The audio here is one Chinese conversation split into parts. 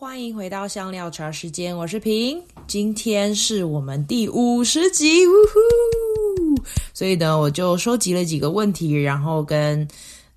欢迎回到香料茶时间，我是平，今天是我们第五十集，呜呼！所以呢，我就收集了几个问题，然后跟。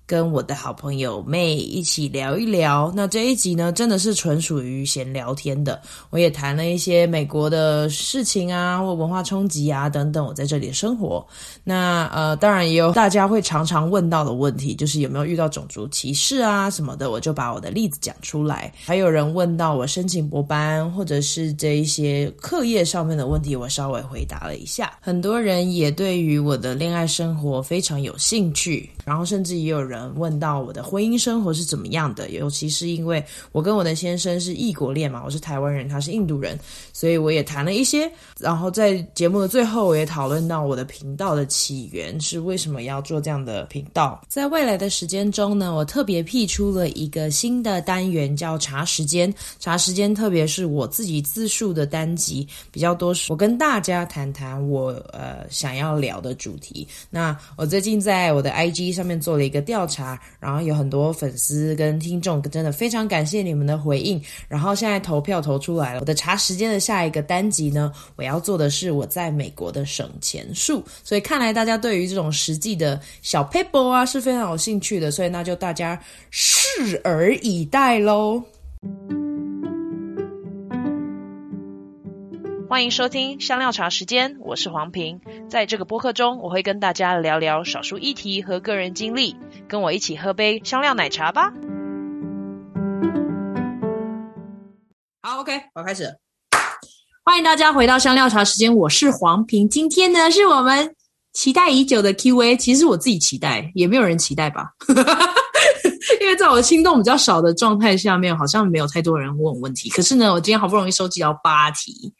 跟我的好朋友妹一起聊一聊。那这一集呢，真的是纯属于闲聊天的。我也谈了一些美国的事情啊，或文化冲击啊等等。我在这里生活，那呃，当然也有大家会常常问到的问题，就是有没有遇到种族歧视啊什么的。我就把我的例子讲出来。还有人问到我申请博班，或者是这一些课业上面的问题，我稍微回答了一下。很多人也对于我的恋爱生活非常有兴趣，然后甚至也有人。人问到我的婚姻生活是怎么样的，尤其是因为我跟我的先生是异国恋嘛，我是台湾人，他是印度人，所以我也谈了一些。然后在节目的最后，我也讨论到我的频道的起源是为什么要做这样的频道。在未来的时间中呢，我特别辟出了一个新的单元，叫茶时间。茶时间，特别是我自己自述的单集比较多，我跟大家谈谈我呃想要聊的主题。那我最近在我的 IG 上面做了一个调。调查，然后有很多粉丝跟听众，真的非常感谢你们的回应。然后现在投票投出来了，我的茶时间的下一个单集呢，我要做的是我在美国的省钱术。所以看来大家对于这种实际的小 paper 啊是非常有兴趣的，所以那就大家拭而以待喽。欢迎收听香料茶时间，我是黄平。在这个播客中，我会跟大家聊聊少数议题和个人经历，跟我一起喝杯香料奶茶吧。好，OK，我开始。欢迎大家回到香料茶时间，我是黄平。今天呢，是我们期待已久的 Q&A。其实我自己期待，也没有人期待吧？因为在我心动比较少的状态下面，好像没有太多人问问题。可是呢，我今天好不容易收集到八题。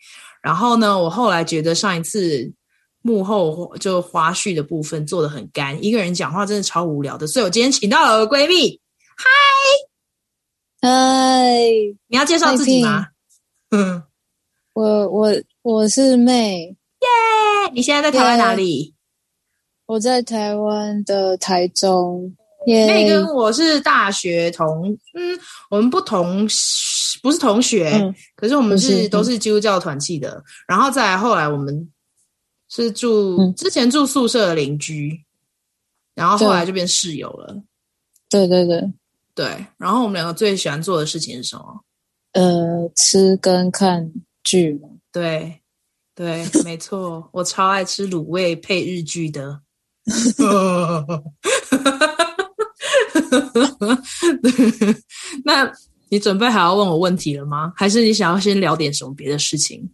然后呢，我后来觉得上一次幕后就花絮的部分做的很干，一个人讲话真的超无聊的，所以我今天请到了我的闺蜜，嗨，嗨，你要介绍自己吗？嗯，我我我是 May，耶!你现在在台湾哪里!我在台湾的台中，May 跟我是大学同，嗯，我们不同。不是同学，嗯、可是我们是，是都是基督教团契的。嗯、然后再来后来，我们是住、嗯、之前住宿舍的邻居，然后后来就变室友了。对对对对。然后我们两个最喜欢做的事情是什么？呃，吃跟看剧嘛。对对，没错，我超爱吃卤味配日剧的。那。你准备好要问我问题了吗？还是你想要先聊点什么别的事情？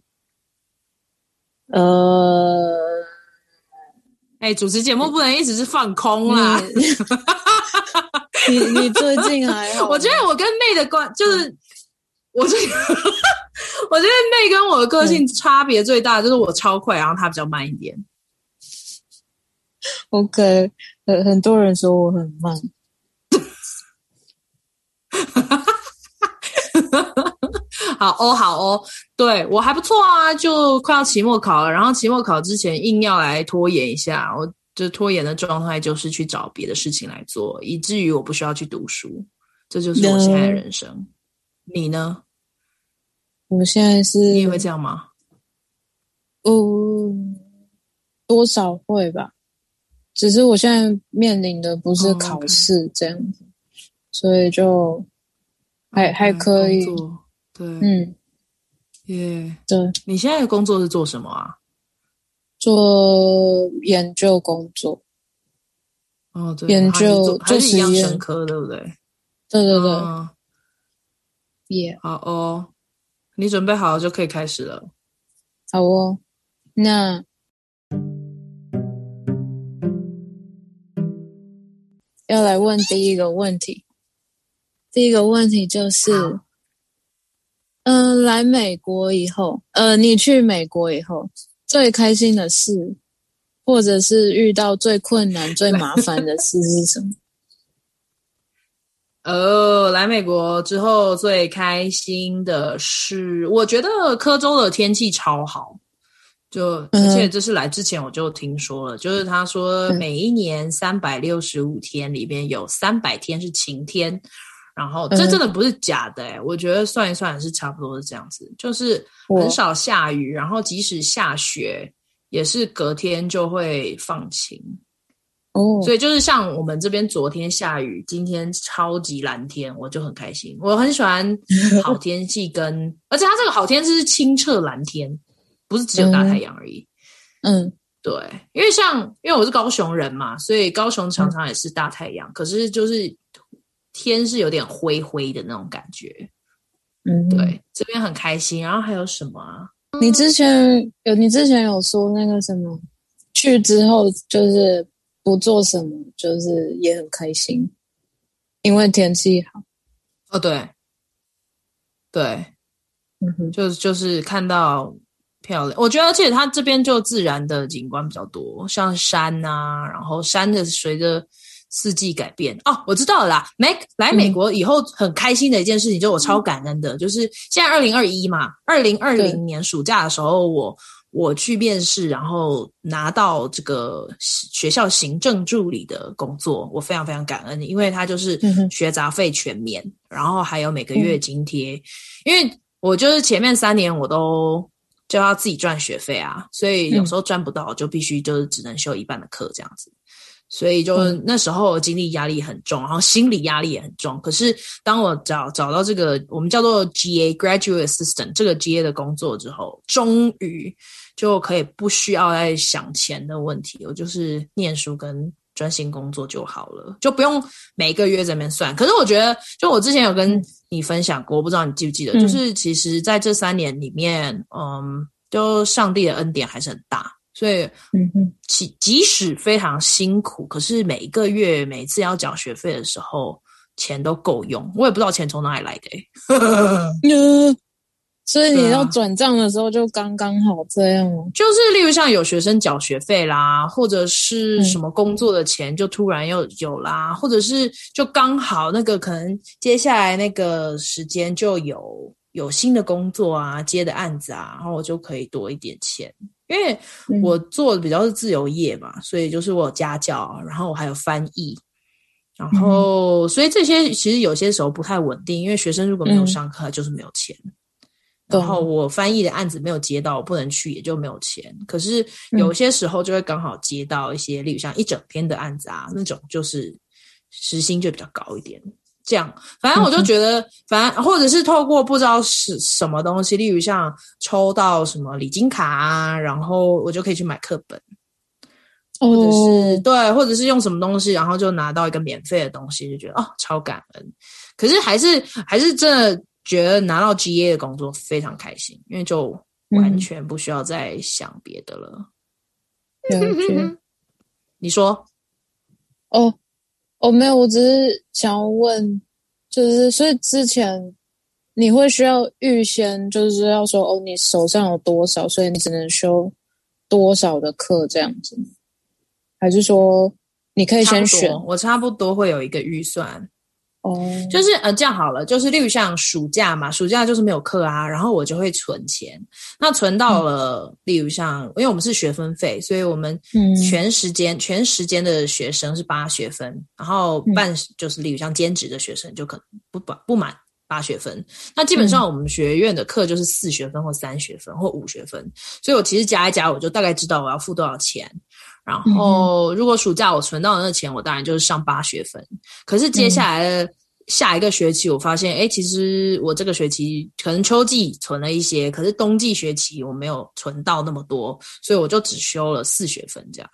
呃，哎、欸，主持节目不能一直是放空啦。你 你，你最近还好？我觉得我跟妹的关就是，嗯、我觉得 我觉得妹跟我的个性差别最大，就是我超快，然后她比较慢一点。OK，很很多人说我很慢。好哦，好哦，对，我还不错啊，就快要期末考了，然后期末考之前硬要来拖延一下，我就拖延的状态就是去找别的事情来做，以至于我不需要去读书，这就是我现在的人生。嗯、你呢？我现在是你也会这样吗？嗯，多少会吧，只是我现在面临的不是考试这样子，嗯、所以就。还还可以，对，嗯，耶，对，你现在的工作是做什么啊？做研究工作。哦，对，研究就是一样生科，对不对？对对对，耶，好哦，你准备好了就可以开始了。好哦，那要来问第一个问题。第一个问题就是，嗯、呃，来美国以后，呃，你去美国以后最开心的事，或者是遇到最困难、最麻烦的事是什么？呃，来美国之后最开心的是，我觉得科州的天气超好，就而且这是来之前我就听说了，嗯、就是他说每一年三百六十五天里边有三百天是晴天。然后这真的不是假的哎、欸，我觉得算一算是差不多是这样子，就是很少下雨，然后即使下雪，也是隔天就会放晴。哦，所以就是像我们这边昨天下雨，今天超级蓝天，我就很开心。我很喜欢 好天气跟，跟而且它这个好天气是清澈蓝天，不是只有大太阳而已。嗯，嗯对，因为像因为我是高雄人嘛，所以高雄常常也是大太阳，嗯、可是就是天是有点灰灰的那种感觉。嗯，对，这边很开心。然后还有什么啊？你之前有你之前有说那个什么去之后就是。不做什么，就是也很开心，因为天气好。哦，对，对，嗯哼，就就是看到漂亮。我觉得，而且它这边就自然的景观比较多，像山啊，然后山的随着四季改变。哦，我知道了啦。美来美国以后很开心的一件事情，就我超感恩的，嗯、就是现在二零二一嘛，二零二零年暑假的时候我。我去面试，然后拿到这个学校行政助理的工作，我非常非常感恩，因为他就是学杂费全免，嗯、然后还有每个月津贴。嗯、因为我就是前面三年我都就要自己赚学费啊，所以有时候赚不到，就必须就是只能修一半的课这样子。所以就那时候经历压力很重，然后心理压力也很重。可是当我找找到这个我们叫做 GA Graduate Assistant 这个 GA 的工作之后，终于就可以不需要再想钱的问题，我就是念书跟专心工作就好了，就不用每个月在那边算。可是我觉得，就我之前有跟你分享过，我不知道你记不记得，就是其实在这三年里面，嗯，就上帝的恩典还是很大。所以，嗯哼，即即使非常辛苦，可是每一个月每次要缴学费的时候，钱都够用。我也不知道钱从哪里来的、欸，所以你要转账的时候就刚刚好这样。就是例如像有学生缴学费啦，或者是什么工作的钱就突然又有啦，嗯、或者是就刚好那个可能接下来那个时间就有有新的工作啊，接的案子啊，然后我就可以多一点钱。因为我做的比较是自由业嘛，嗯、所以就是我有家教，然后我还有翻译，然后、嗯、所以这些其实有些时候不太稳定，因为学生如果没有上课，就是没有钱。嗯、然后我翻译的案子没有接到，我不能去，也就没有钱。可是有些时候就会刚好接到一些，例如像一整天的案子啊，那种就是时薪就比较高一点。这样，反正我就觉得，反正或者是透过不知道是什么东西，例如像抽到什么礼金卡啊，然后我就可以去买课本，或者是、哦、对，或者是用什么东西，然后就拿到一个免费的东西，就觉得哦，超感恩。可是还是还是真的觉得拿到 GA 的工作非常开心，因为就完全不需要再想别的了。嗯、你说，哦。哦，没有，我只是想要问，就是所以之前你会需要预先就是要说哦，你手上有多少，所以你只能修多少的课这样子，还是说你可以先选？我差不多会有一个预算。哦，就是呃，这样好了，就是例如像暑假嘛，暑假就是没有课啊，然后我就会存钱。那存到了，嗯、例如像，因为我们是学分费，所以我们全时间、嗯、全时间的学生是八学分，然后半就是例如像兼职的学生就可能不不不满八学分。那基本上我们学院的课就是四学分或三学分或五学分，所以我其实加一加，我就大概知道我要付多少钱。然后，如果暑假我存到的那钱，我当然就是上八学分。可是接下来的下一个学期，我发现，哎，其实我这个学期可能秋季存了一些，可是冬季学期我没有存到那么多，所以我就只修了四学分，这样。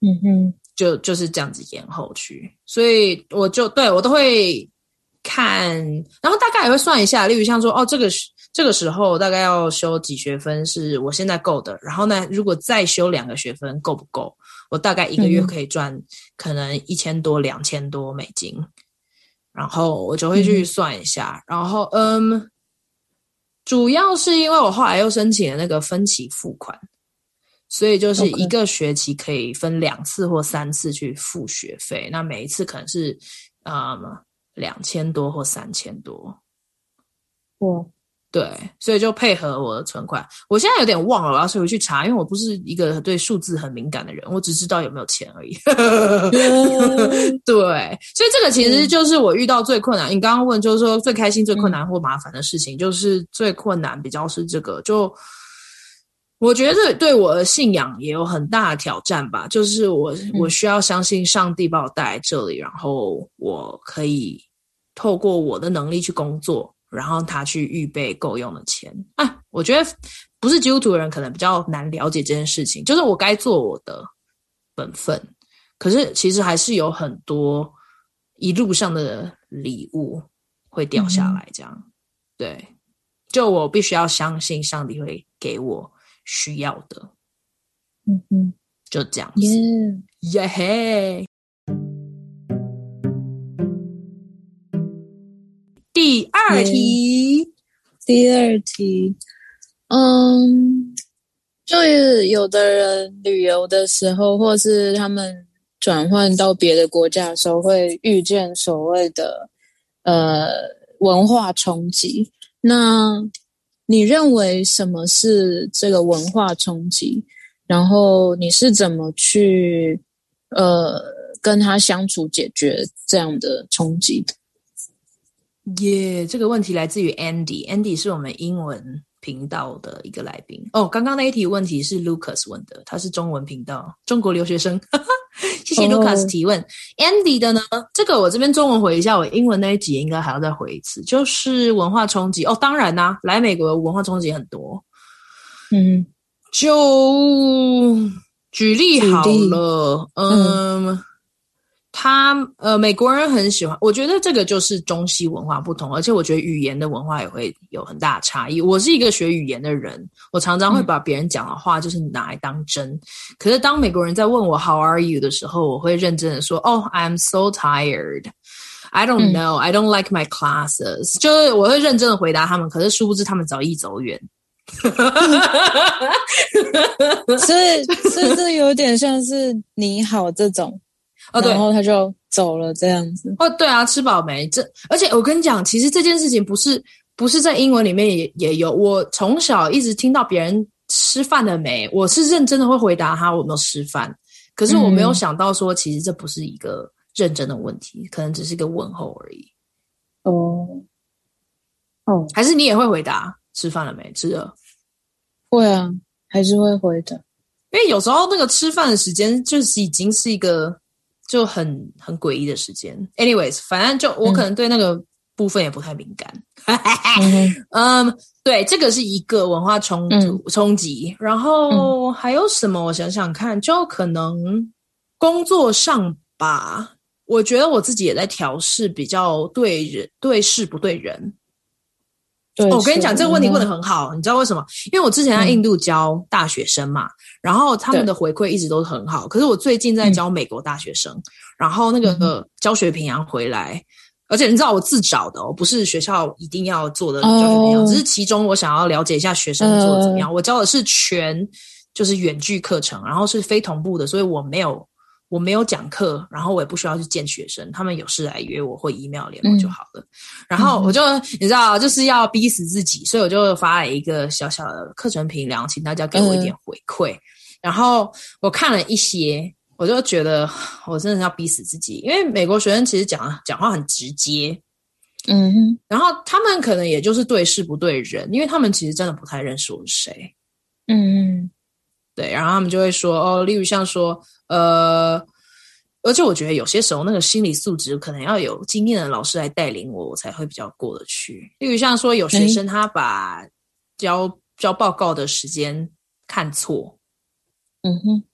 嗯哼，就就是这样子延后去。所以我就对我都会看，然后大概也会算一下，例如像说，哦，这个是。这个时候大概要修几学分是我现在够的，然后呢，如果再修两个学分够不够？我大概一个月可以赚可能一千多、两千多美金，然后我就会去算一下，然后嗯，主要是因为我后来又申请了那个分期付款，所以就是一个学期可以分两次或三次去付学费，那每一次可能是嗯两千多或三千多，哇。对，所以就配合我的存款。我现在有点忘了，我要是回去查，因为我不是一个对数字很敏感的人，我只知道有没有钱而已。对，所以这个其实就是我遇到最困难。你刚刚问就是说最开心、最困难或麻烦的事情，就是最困难比较是这个。就我觉得对我的信仰也有很大的挑战吧。就是我我需要相信上帝把我带来这里，然后我可以透过我的能力去工作。然后他去预备够用的钱啊！我觉得不是基督徒的人可能比较难了解这件事情。就是我该做我的本分，可是其实还是有很多一路上的礼物会掉下来。这样、嗯、对，就我必须要相信上帝会给我需要的。嗯哼，就这样子。耶嘿！第二题，第二题，嗯，就是有的人旅游的时候，或是他们转换到别的国家的时候，会遇见所谓的呃文化冲击。那你认为什么是这个文化冲击？然后你是怎么去呃跟他相处，解决这样的冲击的？耶，yeah, 这个问题来自于 Andy，Andy 是我们英文频道的一个来宾。哦，刚刚那一题问题是 Lucas 问的，他是中文频道，中国留学生。谢谢 Lucas 提问。Oh. Andy 的呢？这个我这边中文回一下，我英文那一集应该还要再回一次。就是文化冲击哦，当然啦、啊，来美国文化冲击很多。嗯，就举例好了，嗯。嗯他呃，美国人很喜欢，我觉得这个就是中西文化不同，而且我觉得语言的文化也会有很大的差异。我是一个学语言的人，我常常会把别人讲的话就是拿来当真。嗯、可是当美国人在问我 How are you 的时候，我会认真的说哦、oh,，I'm so tired. I don't know. I don't like my classes. 就是我会认真的回答他们，可是殊不知他们早已走远。所以，所以这有点像是你好这种。哦，对，然后他就走了，这样子。哦，对啊，吃饱没？这，而且我跟你讲，其实这件事情不是不是在英文里面也也有。我从小一直听到别人吃饭了没，我是认真的会回答他我有没有吃饭。可是我没有想到说，其实这不是一个认真的问题，嗯、可能只是一个问候而已。哦，哦，还是你也会回答吃饭了没？吃了？会啊，还是会回答。因为有时候那个吃饭的时间就是已经是一个。就很很诡异的时间。Anyways，反正就我可能对那个部分也不太敏感。嗯，um, 对，这个是一个文化冲突冲击。然后还有什么？我想想看，就可能工作上吧。我觉得我自己也在调试，比较对人对事不对人。对，我跟你讲，这个问题问的很好，你知道为什么？因为我之前在印度教大学生嘛，然后他们的回馈一直都很好。可是我最近在教美国大学生，然后那个教学评量回来，而且你知道我自找的，哦，不是学校一定要做的教学评量，只是其中我想要了解一下学生做的怎么样。我教的是全就是远距课程，然后是非同步的，所以我没有。我没有讲课，然后我也不需要去见学生，他们有事来约我或 email 联络就好了。嗯、然后我就你知道，就是要逼死自己，所以我就发了一个小小的课程评量，请大家给我一点回馈。嗯、然后我看了一些，我就觉得我真的要逼死自己，因为美国学生其实讲讲话很直接，嗯哼，然后他们可能也就是对事不对人，因为他们其实真的不太认识我是谁，嗯嗯，对，然后他们就会说哦，例如像说。呃，而且我觉得有些时候那个心理素质可能要有经验的老师来带领我，我才会比较过得去。例如像说有学生他把交、嗯、交报告的时间看错，嗯哼，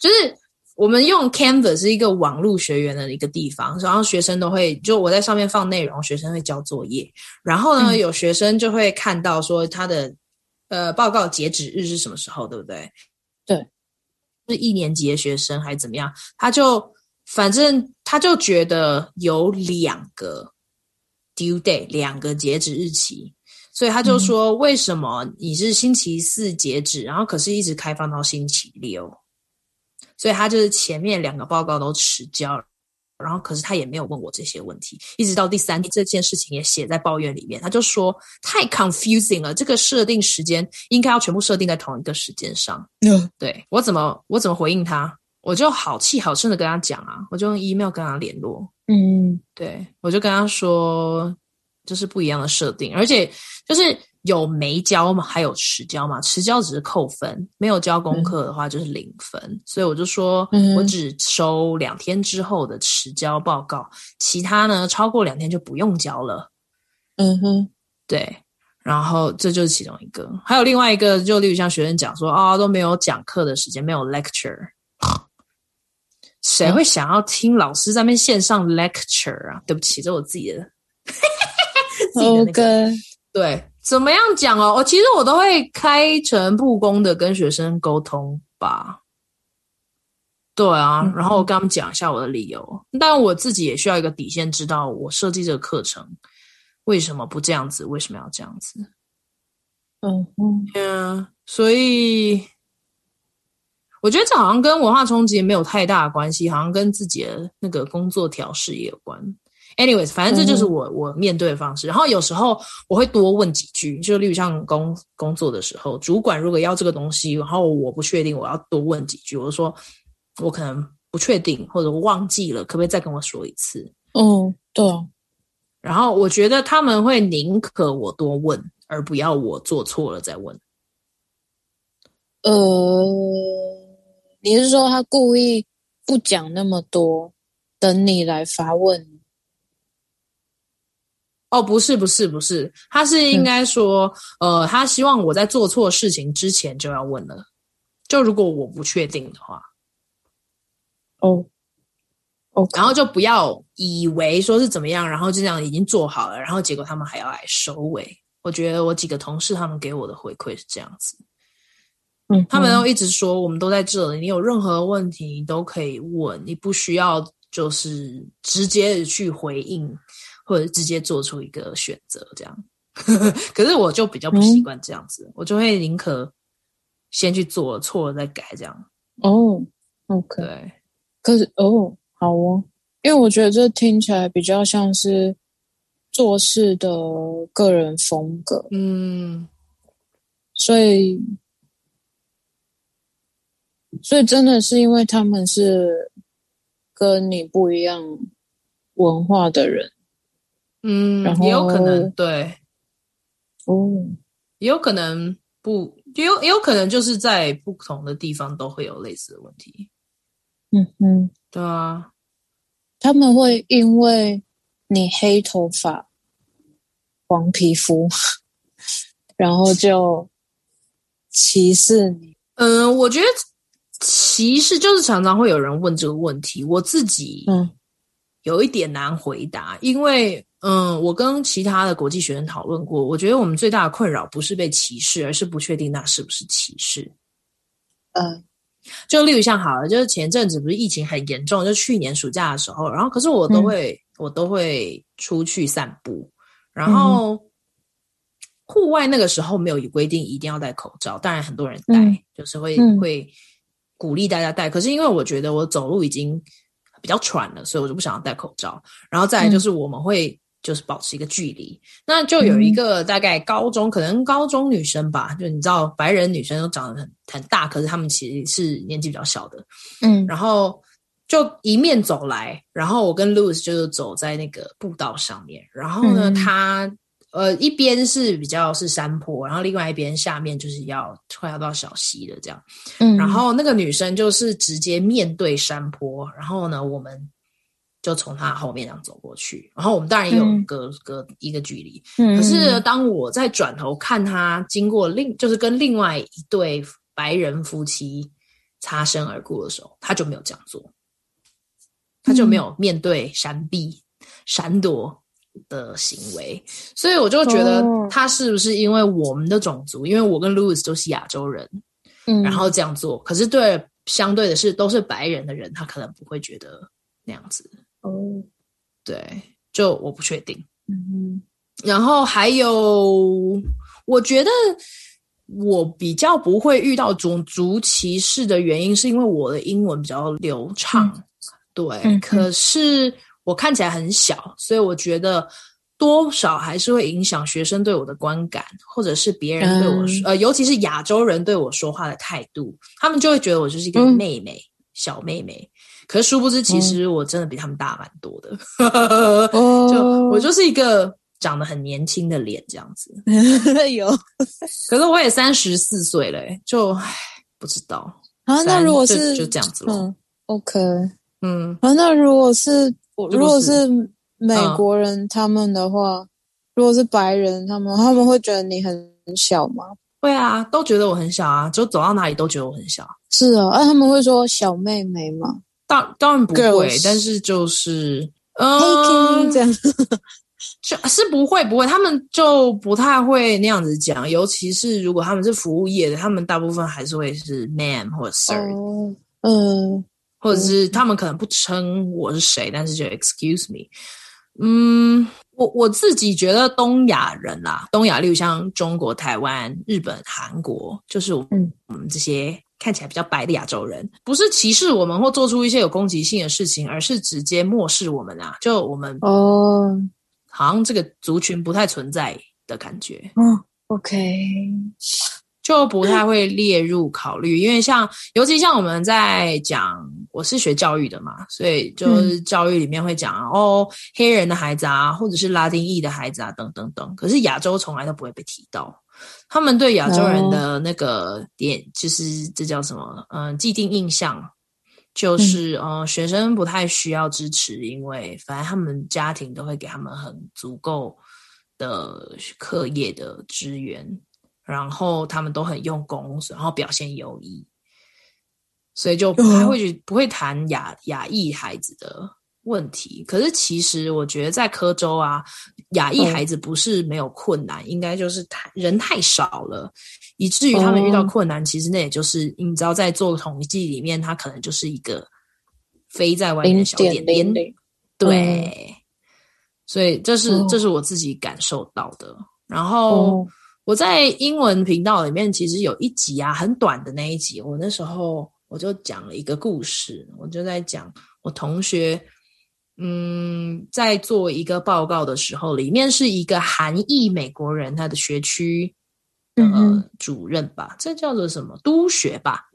就是我们用 Canvas 是一个网络学员的一个地方，然后学生都会就我在上面放内容，学生会交作业，然后呢，嗯、有学生就会看到说他的呃报告截止日是什么时候，对不对？对。是一年级的学生还是怎么样？他就反正他就觉得有两个 due date，两个截止日期，所以他就说：为什么你是星期四截止，然后可是一直开放到星期六？所以他就是前面两个报告都迟交了，然后可是他也没有问我这些问题，一直到第三天这件事情也写在抱怨里面，他就说太 confusing 了，这个设定时间应该要全部设定在同一个时间上。嗯，对，我怎么我怎么回应他？我就好气好生的跟他讲啊，我就用 email 跟他联络。嗯，对，我就跟他说这是不一样的设定，而且就是。有没交嘛？还有迟交嘛？迟交只是扣分，没有交功课的话就是零分。嗯、所以我就说，我只收两天之后的迟交报告，嗯、其他呢超过两天就不用交了。嗯哼，对。然后这就是其中一个，还有另外一个，就例如像学生讲说啊、哦，都没有讲课的时间，没有 lecture，谁会想要听老师在那边线上 lecture 啊？嗯、对不起，这是我自己的，自己的那个.对。怎么样讲哦？我其实我都会开诚布公的跟学生沟通吧。对啊，然后我跟他们讲一下我的理由。但我自己也需要一个底线，知道我设计这个课程为什么不这样子，为什么要这样子。嗯嗯嗯，所以我觉得这好像跟文化冲击没有太大的关系，好像跟自己的那个工作调试也有关。Anyways，反正这就是我、嗯、我面对的方式。然后有时候我会多问几句，就例如像工工作的时候，主管如果要这个东西，然后我不确定，我要多问几句。我就说，我可能不确定，或者我忘记了，可不可以再跟我说一次？嗯，对。然后我觉得他们会宁可我多问，而不要我做错了再问。呃，你是说他故意不讲那么多，等你来发问？哦，不是，不是，不是，他是应该说，嗯、呃，他希望我在做错事情之前就要问了，就如果我不确定的话，哦，OK，然后就不要以为说是怎么样，然后就这样已经做好了，然后结果他们还要来收尾。我觉得我几个同事他们给我的回馈是这样子，嗯，他们都一直说我们都在这里，你有任何问题都可以问，你不需要就是直接的去回应。或者直接做出一个选择，这样。可是我就比较不习惯这样子，嗯、我就会宁可先去做，错了再改，这样。哦，OK。对。可是哦，好哦，因为我觉得这听起来比较像是做事的个人风格。嗯。所以，所以真的是因为他们是跟你不一样文化的人。嗯，然后也有可能对，哦，也有可能不，也有也有可能就是在不同的地方都会有类似的问题。嗯嗯，对啊，他们会因为你黑头发、黄皮肤，然后就歧视你。嗯，我觉得歧视就是常常会有人问这个问题，我自己嗯有一点难回答，嗯、因为。嗯，我跟其他的国际学生讨论过，我觉得我们最大的困扰不是被歧视，而是不确定那是不是歧视。嗯，就例如像好了，就是前阵子不是疫情很严重，就去年暑假的时候，然后可是我都会、嗯、我都会出去散步，然后户外那个时候没有规定一定要戴口罩，当然很多人戴，嗯、就是会、嗯、会鼓励大家戴，可是因为我觉得我走路已经比较喘了，所以我就不想要戴口罩。然后再来就是我们会。就是保持一个距离，那就有一个大概高中，嗯、可能高中女生吧，就你知道，白人女生都长得很很大，可是她们其实是年纪比较小的，嗯，然后就迎面走来，然后我跟 Louis 就是走在那个步道上面，然后呢，她、嗯、呃一边是比较是山坡，然后另外一边下面就是要快要到小溪的这样，嗯，然后那个女生就是直接面对山坡，然后呢，我们。就从他后面这样走过去，然后我们当然也有隔、嗯、隔一个距离。嗯、可是当我在转头看他经过另，就是跟另外一对白人夫妻擦身而过的时候，他就没有这样做，他就没有面对闪避、闪躲的行为。所以我就觉得他是不是因为我们的种族，因为我跟 Louis 都是亚洲人，嗯，然后这样做。可是对相对的是都是白人的人，他可能不会觉得那样子。哦，oh. 对，就我不确定。嗯，然后还有，我觉得我比较不会遇到种族歧视的原因，是因为我的英文比较流畅，对，嗯、可是我看起来很小，所以我觉得多少还是会影响学生对我的观感，或者是别人对我说，嗯、呃，尤其是亚洲人对我说话的态度，他们就会觉得我就是一个妹妹，嗯、小妹妹。可是殊不知，其实我真的比他们大蛮多的。嗯、就我就是一个长得很年轻的脸这样子。有，可是我也三十四岁了，就，不知道啊。那如果是就，就这样子了。嗯，OK，嗯，啊，那如果是如果是美国人他们的话，嗯、如果是白人他们，他们会觉得你很小吗？会啊，都觉得我很小啊，就走到哪里都觉得我很小。是啊，那他们会说小妹妹吗？当当然不会，Girls. 但是就是，嗯这样 就是不会不会，他们就不太会那样子讲，尤其是如果他们是服务业的，他们大部分还是会是 ma'am 或者 sir，嗯，uh, 或者是他们可能不称我是谁，但是就 excuse me，嗯，我我自己觉得东亚人啦，东亚例如像中国、台湾、日本、韩国，就是我们我们这些。看起来比较白的亚洲人，不是歧视我们或做出一些有攻击性的事情，而是直接漠视我们啊！就我们哦，好像这个族群不太存在的感觉。嗯，OK，就不太会列入考虑，因为像尤其像我们在讲，我是学教育的嘛，所以就是教育里面会讲、嗯、哦，黑人的孩子啊，或者是拉丁裔的孩子啊，等等等。可是亚洲从来都不会被提到。他们对亚洲人的那个点，就是这叫什么？嗯，既定印象就是，嗯，学生不太需要支持，因为反正他们家庭都会给他们很足够的课业的资源，然后他们都很用功，然后表现优异，所以就不太会去不会谈亚亚裔孩子的。问题，可是其实我觉得在科州啊，亚裔孩子不是没有困难，嗯、应该就是太人太少了，以至于他们遇到困难，嗯、其实那也就是你知道，在做统计里面，他可能就是一个飞在外面的小点点，对，嗯、所以这是这是我自己感受到的。然后我在英文频道里面，其实有一集啊，很短的那一集，我那时候我就讲了一个故事，我就在讲我同学。嗯，在做一个报告的时候，里面是一个韩裔美国人，他的学区呃、嗯、主任吧，这叫做什么？督学吧？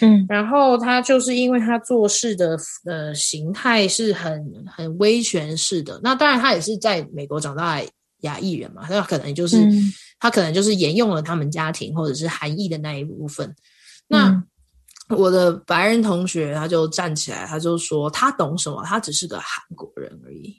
嗯，然后他就是因为他做事的呃形态是很很威权式的，那当然他也是在美国长大的亚裔人嘛，那可能就是、嗯、他可能就是沿用了他们家庭或者是韩裔的那一部分，那。嗯我的白人同学他就站起来，他就说他懂什么，他只是个韩国人而已。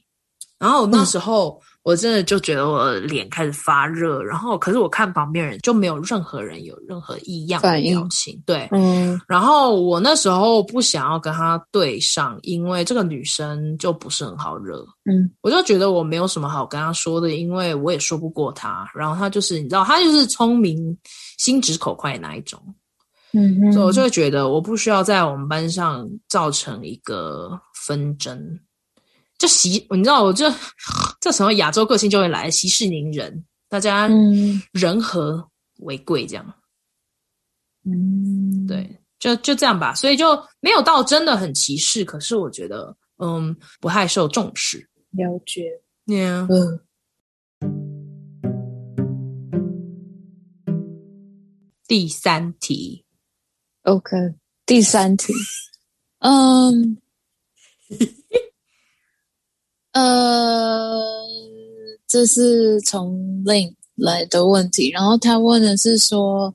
然后那时候我真的就觉得我脸开始发热，然后可是我看旁边人就没有任何人有任何异样的表情，对，嗯。然后我那时候不想要跟他对上，因为这个女生就不是很好惹，嗯。我就觉得我没有什么好跟他说的，因为我也说不过他。然后他就是你知道，他就是聪明、心直口快的那一种。嗯哼，所以我就会觉得我不需要在我们班上造成一个纷争，就习，你知道，我就 这时候亚洲个性就会来息事宁人，大家人和为贵，这样。嗯，对，就就这样吧。所以就没有到真的很歧视，可是我觉得，嗯，不太受重视。了解，Yeah. 嗯。第三题。OK，第三题，嗯，呃，这是从 Link 来的问题，然后他问的是说，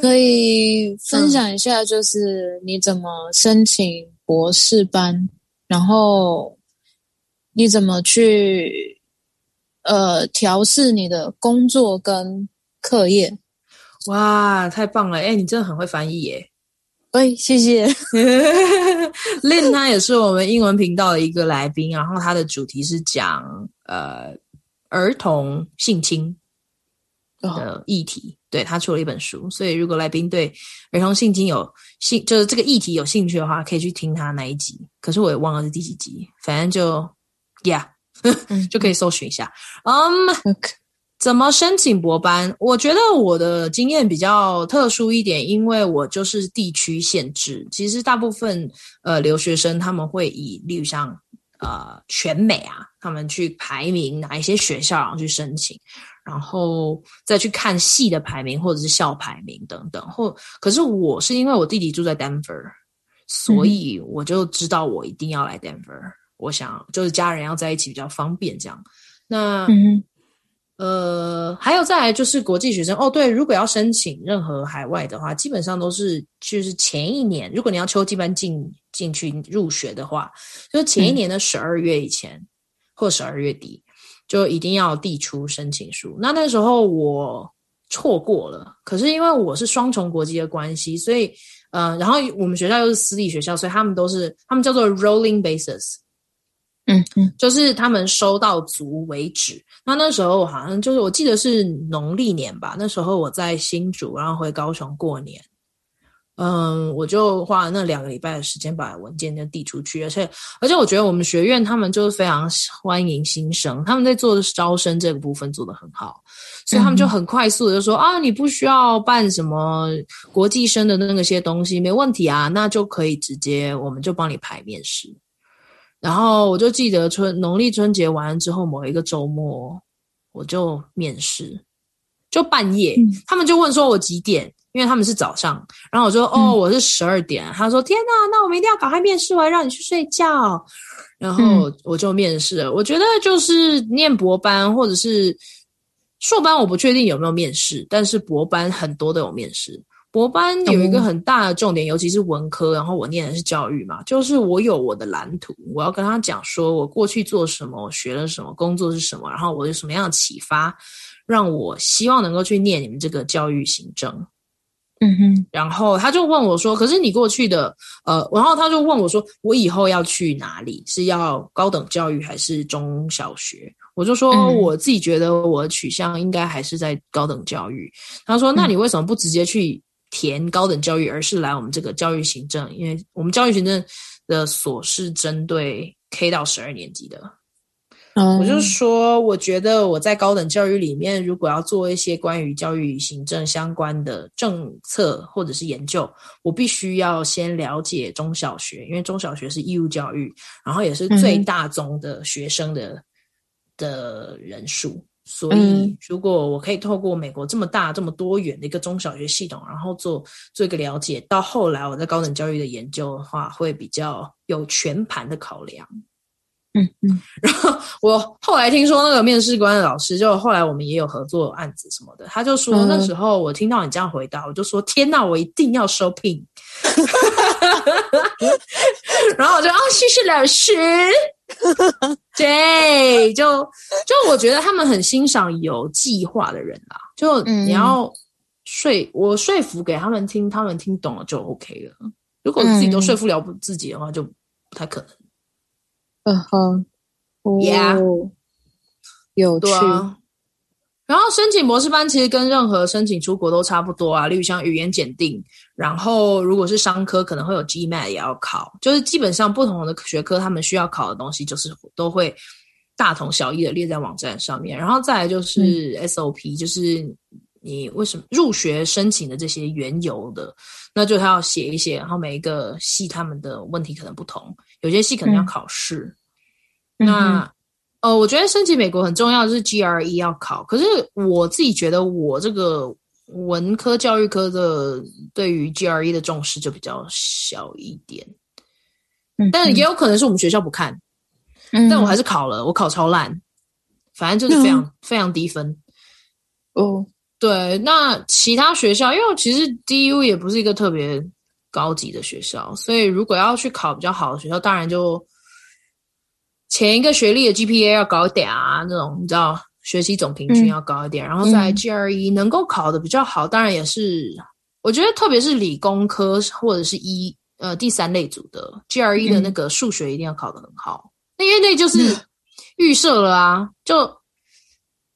可以分享一下，就是你怎么申请博士班，嗯、然后你怎么去呃调试你的工作跟课业。哇，太棒了！哎，你真的很会翻译耶！喂、哎，谢谢。Lynn 他也是我们英文频道的一个来宾，然后他的主题是讲呃儿童性侵的议题。哦、对，他出了一本书，所以如果来宾对儿童性侵有兴，就是这个议题有兴趣的话，可以去听他那一集。可是我也忘了是第几集，反正就 Yeah，就可以搜寻一下。嗯。怎么申请博班？我觉得我的经验比较特殊一点，因为我就是地区限制。其实大部分呃留学生他们会以，例如像呃全美啊，他们去排名哪一些学校，然后去申请，然后再去看系的排名或者是校排名等等。或可是我是因为我弟弟住在 Denver，所以我就知道我一定要来 Denver。嗯、我想就是家人要在一起比较方便这样。那嗯。呃，还有再来就是国际学生哦，对，如果要申请任何海外的话，基本上都是就是前一年，如果你要秋季班进进去入学的话，就是前一年的十二月以前、嗯、或十二月底，就一定要递出申请书。那那时候我错过了，可是因为我是双重国籍的关系，所以嗯、呃，然后我们学校又是私立学校，所以他们都是他们叫做 rolling basis。嗯嗯，就是他们收到足为止。那那时候好像就是我记得是农历年吧。那时候我在新竹，然后回高雄过年。嗯，我就花了那两个礼拜的时间把文件就递出去。而且而且我觉得我们学院他们就是非常欢迎新生，他们在做的招生这个部分做得很好，所以他们就很快速的就说、嗯、啊，你不需要办什么国际生的那个些东西，没问题啊，那就可以直接我们就帮你排面试。然后我就记得春农历春节完了之后，某一个周末我就面试，就半夜，嗯、他们就问说我几点，因为他们是早上，然后我说哦我是十二点，嗯、他说天哪，那我们一定要赶快面试完，让你去睡觉，然后我就面试了。嗯、我觉得就是念博班或者是硕班，我不确定有没有面试，但是博班很多都有面试。博班有一个很大的重点，尤其是文科，然后我念的是教育嘛，就是我有我的蓝图，我要跟他讲说我过去做什么，我学了什么，工作是什么，然后我有什么样的启发，让我希望能够去念你们这个教育行政。嗯哼，然后他就问我说：“可是你过去的呃，然后他就问我说，我以后要去哪里？是要高等教育还是中小学？”我就说：“我自己觉得我的取向应该还是在高等教育。”他说：“那你为什么不直接去？”填高等教育，而是来我们这个教育行政，因为我们教育行政的所是针对 K 到十二年级的。嗯，我就说，我觉得我在高等教育里面，如果要做一些关于教育行政相关的政策或者是研究，我必须要先了解中小学，因为中小学是义务教育，然后也是最大宗的学生的、嗯、的人数。所以，如果我可以透过美国这么大、这么多元的一个中小学系统，然后做做一个了解，到后来我在高等教育的研究的话，会比较有全盘的考量。嗯嗯。然后我后来听说那个面试官的老师，就后来我们也有合作案子什么的，他就说、嗯、那时候我听到你这样回答，我就说天哪，我一定要收聘。然后我就啊，谢谢老师。对，就就我觉得他们很欣赏有计划的人啦。就你要说、嗯、我说服给他们听，他们听懂了就 OK 了。如果自己都说服了不自己的话，就不太可能。嗯哼，Yeah，有趣。然后申请博士班其实跟任何申请出国都差不多啊，例如像语言检定，然后如果是商科可能会有 GMAT 也要考，就是基本上不同的学科他们需要考的东西就是都会大同小异的列在网站上面。然后再来就是 SOP，、嗯、就是你为什么入学申请的这些缘由的，那就他要写一写，然后每一个系他们的问题可能不同，有些系可能要考试，嗯、那。嗯呃，我觉得申请美国很重要的是 GRE 要考，可是我自己觉得我这个文科教育科的对于 GRE 的重视就比较小一点，嗯，但也有可能是我们学校不看，嗯，但我还是考了，我考超烂，反正就是非常、嗯、非常低分。哦，对，那其他学校，因为其实 DU 也不是一个特别高级的学校，所以如果要去考比较好的学校，当然就。前一个学历的 GPA 要高一点啊，那种你知道学习总平均要高一点，嗯、然后在 GRE 能够考的比较好，当然也是我觉得特别是理工科或者是一呃第三类组的 GRE 的那个数学一定要考得很好，那、嗯、因为那就是预设了啊。就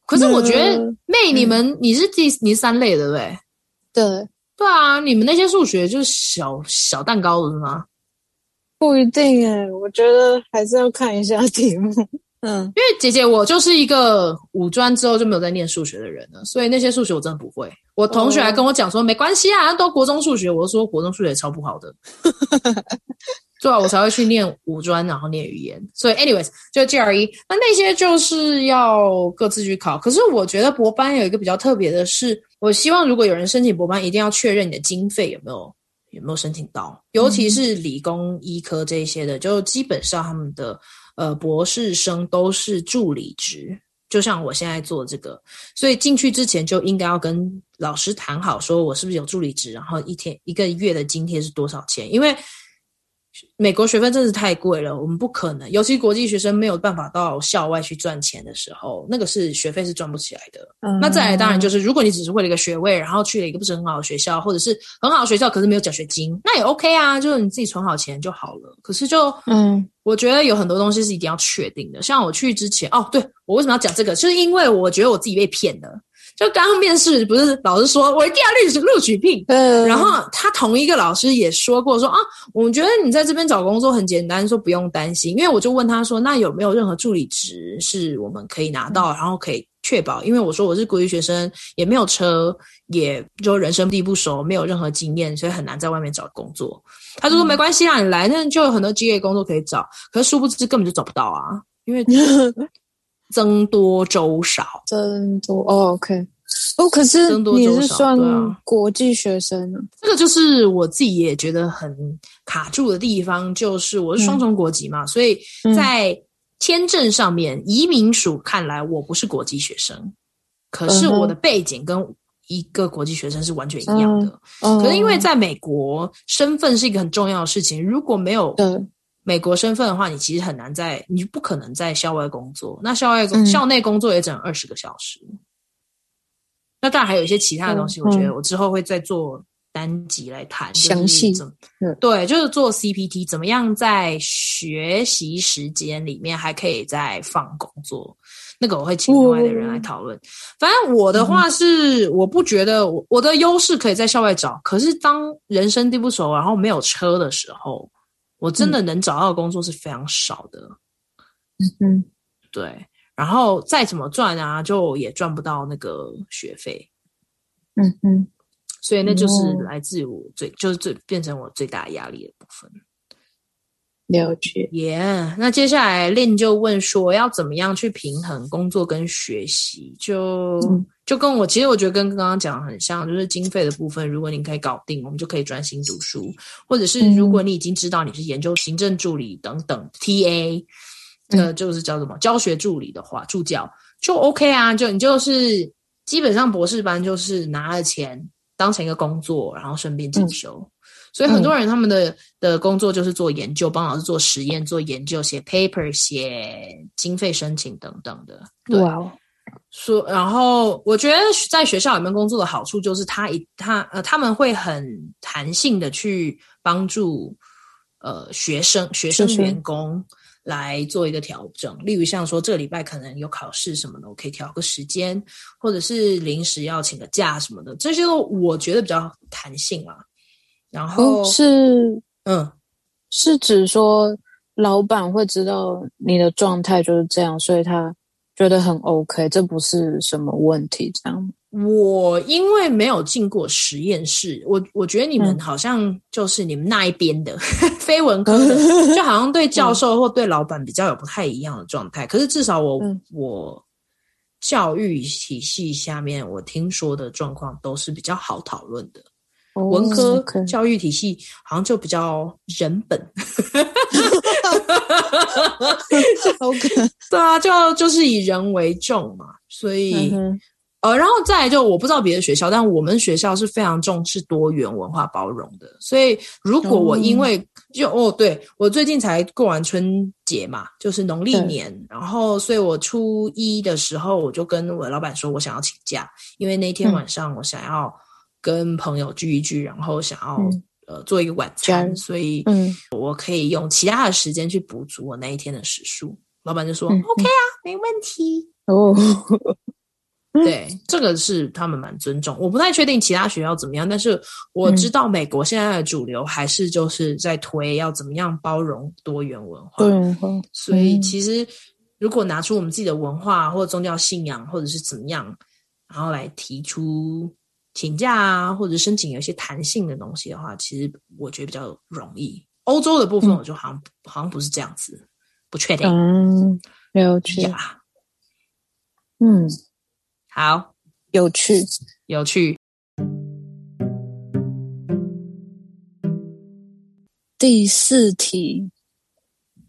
可是我觉得妹你们、嗯、你是第你是三类的对不对？对。对啊，你们那些数学就是小小蛋糕的是吗？不一定诶，我觉得还是要看一下题目。嗯，因为姐姐我就是一个五专之后就没有再念数学的人了，所以那些数学我真的不会。我同学还跟我讲说，哦、没关系啊，都国中数学，我就说国中数学超不好的，对啊，我才会去念五专，然后念语言。所以，anyways，就 GRE，那那些就是要各自去考。可是我觉得博班有一个比较特别的是，我希望如果有人申请博班，一定要确认你的经费有没有有没有申请到，尤其是理工医科这一些的，就基本上他们的。呃，博士生都是助理职，就像我现在做这个，所以进去之前就应该要跟老师谈好，说我是不是有助理职，然后一天一个月的津贴是多少钱，因为。美国学费真是太贵了，我们不可能，尤其国际学生没有办法到校外去赚钱的时候，那个是学费是赚不起来的。嗯、那再来，当然就是如果你只是为了一个学位，然后去了一个不是很好的学校，或者是很好的学校，可是没有奖学金，那也 OK 啊，就是你自己存好钱就好了。可是就，嗯，我觉得有很多东西是一定要确定的。像我去之前，哦，对，我为什么要讲这个，就是因为我觉得我自己被骗了。就刚刚面试，不是老师说我一定要录取录取聘，嗯，然后他同一个老师也说过说啊，我们觉得你在这边找工作很简单，说不用担心。因为我就问他说，那有没有任何助理职是我们可以拿到，然后可以确保？因为我说我是国际学生，也没有车，也就人生地不熟，没有任何经验，所以很难在外面找工作。他就说没关系啊，你来那就有很多机会工作可以找，可是殊不知根本就找不到啊，因为。僧多粥少，增多哦，OK，哦，可是你是算国际学生呢？这个就是我自己也觉得很卡住的地方，就是我是双重国籍嘛，嗯、所以在签证上面，移民署看来我不是国际学生，可是我的背景跟一个国际学生是完全一样的。嗯、可是因为在美国，身份是一个很重要的事情，如果没有美国身份的话，你其实很难在，你不可能在校外工作。那校外工、嗯、校内工作也只能二十个小时。那当然还有一些其他的东西，我觉得我之后会再做单集来谈详细。嗯，对，就是做 CPT 怎么样在学习时间里面还可以再放工作，那个我会请另外的人来讨论。嗯、反正我的话是，我不觉得我我的优势可以在校外找，可是当人生地不熟，然后没有车的时候。我真的能找到的工作是非常少的，嗯嗯，对，然后再怎么赚啊，就也赚不到那个学费，嗯嗯，所以那就是来自于我最，就是最变成我最大压力的部分。了解，耶。Yeah, 那接下来 Lynn 就问说，要怎么样去平衡工作跟学习？就、嗯、就跟我其实我觉得跟刚刚讲的很像，就是经费的部分，如果你可以搞定，我们就可以专心读书；或者是如果你已经知道你是研究行政助理等等 TA，呃，就是叫什么教学助理的话，助教就 OK 啊，就你就是基本上博士班就是拿了钱当成一个工作，然后顺便进修。嗯所以很多人他们的、嗯、的工作就是做研究，帮老师做实验、做研究、写 paper、写经费申请等等的。对，说 Wow. 然后我觉得在学校里面工作的好处就是他一他呃他们会很弹性的去帮助呃学生学生员工来做一个调整，例如像说这个礼拜可能有考试什么的，我可以调个时间，或者是临时要请个假什么的，这些都我觉得比较弹性啊。然后、哦、是，嗯，是指说老板会知道你的状态就是这样，所以他觉得很 OK，这不是什么问题。这样，我因为没有进过实验室，我我觉得你们好像就是你们那一边的、嗯、非文科的，就好像对教授或对老板比较有不太一样的状态。嗯、可是至少我、嗯、我教育体系下面，我听说的状况都是比较好讨论的。文科教育体系好像就比较人本，OK，对啊，就就是以人为重嘛，所以、嗯、呃，然后再来就我不知道别的学校，但我们学校是非常重视多元文化包容的，所以如果我因为、嗯、就哦，对，我最近才过完春节嘛，就是农历年，然后所以我初一的时候我就跟我的老板说我想要请假，因为那天晚上我想要。跟朋友聚一聚，然后想要、嗯、呃做一个晚餐，嗯、所以嗯，我可以用其他的时间去补足我那一天的时数。老板就说、嗯、：“OK 啊，没问题。”哦，对，这个是他们蛮尊重。我不太确定其他学校怎么样，但是我知道美国现在的主流还是就是在推要怎么样包容多元文化。对、嗯，所以其实如果拿出我们自己的文化或者宗教信仰，或者是怎么样，然后来提出请假啊，或者申请有一些弹性的东西的话，其实我觉得比较容易。欧洲的部分，我就好像、嗯、好像不是这样子，不确定。嗯，了解。嗯，好，有趣，有趣。第四题，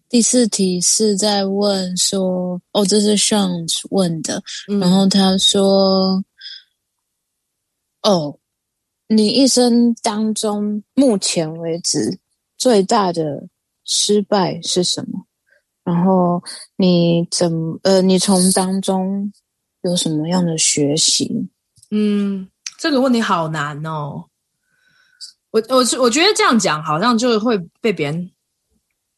第四题是在问说，哦，这是 Sean 问的，嗯、然后他说，哦，你一生当中目前为止最大的失败是什么？然后你怎么，呃，你从当中有什么样的学习？嗯，这个问题好难哦。我我我觉得这样讲好像就会被别人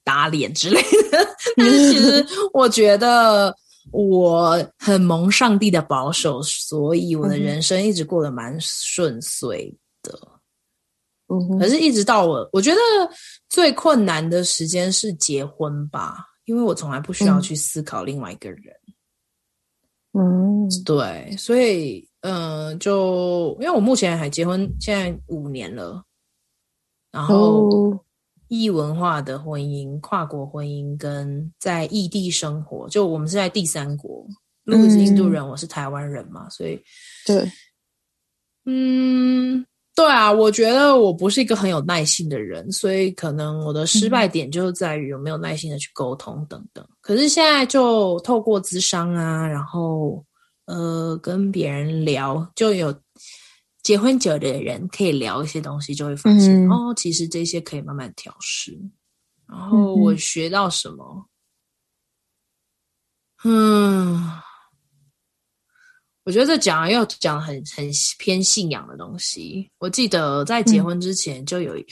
打脸之类的，但是其实 我觉得我很蒙上帝的保守，所以我的人生一直过得蛮顺遂的。嗯，可是一直到我，我觉得最困难的时间是结婚吧，因为我从来不需要去思考另外一个人。嗯，对，所以嗯、呃，就因为我目前还结婚，现在五年了。然后，异文化的婚姻、跨国婚姻跟在异地生活，就我们是在第三国。如果是印度人，嗯、我是台湾人嘛，所以对，嗯，对啊，我觉得我不是一个很有耐心的人，所以可能我的失败点就在于有没有耐心的去沟通等等。嗯、可是现在就透过咨商啊，然后呃，跟别人聊就有。结婚久的人可以聊一些东西，就会发现、嗯、哦，其实这些可以慢慢调试。然后我学到什么？嗯，嗯，我觉得这讲要讲很很偏信仰的东西。我记得在结婚之前就有，嗯、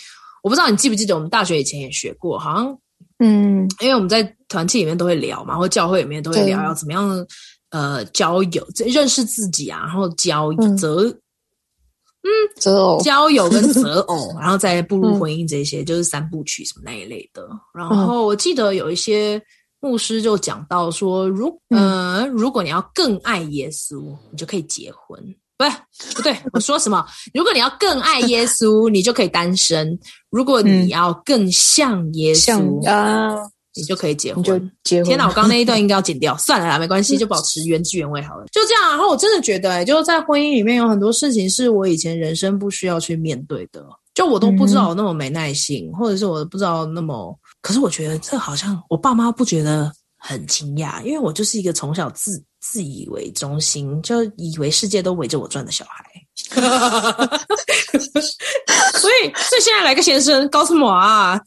我不知道你记不记得，我们大学以前也学过，好像嗯，因为我们在团契里面都会聊嘛，或教会里面都会聊要怎么样呃交友，认识自己啊，然后交择。嗯嗯，择偶、交友跟择偶，然后再步入婚姻，这些、嗯、就是三部曲什么那一类的。然后我记得有一些牧师就讲到说，如呃，如果你要更爱耶稣，你就可以结婚。不对，不对，我说什么？如果你要更爱耶稣，你就可以单身。如果你要更像耶稣啊。你就可以结婚，就结婚。天哪，我刚刚那一段应该要剪掉，算了啦，没关系，就保持原汁原味好了。就这样，然后我真的觉得、欸，就是在婚姻里面有很多事情是我以前人生不需要去面对的，就我都不知道我那么没耐心，嗯、或者是我不知道那么。可是我觉得这好像我爸妈不觉得很惊讶，因为我就是一个从小自自以为中心，就以为世界都围着我转的小孩。所以，所以现在来个先生，搞什么啊？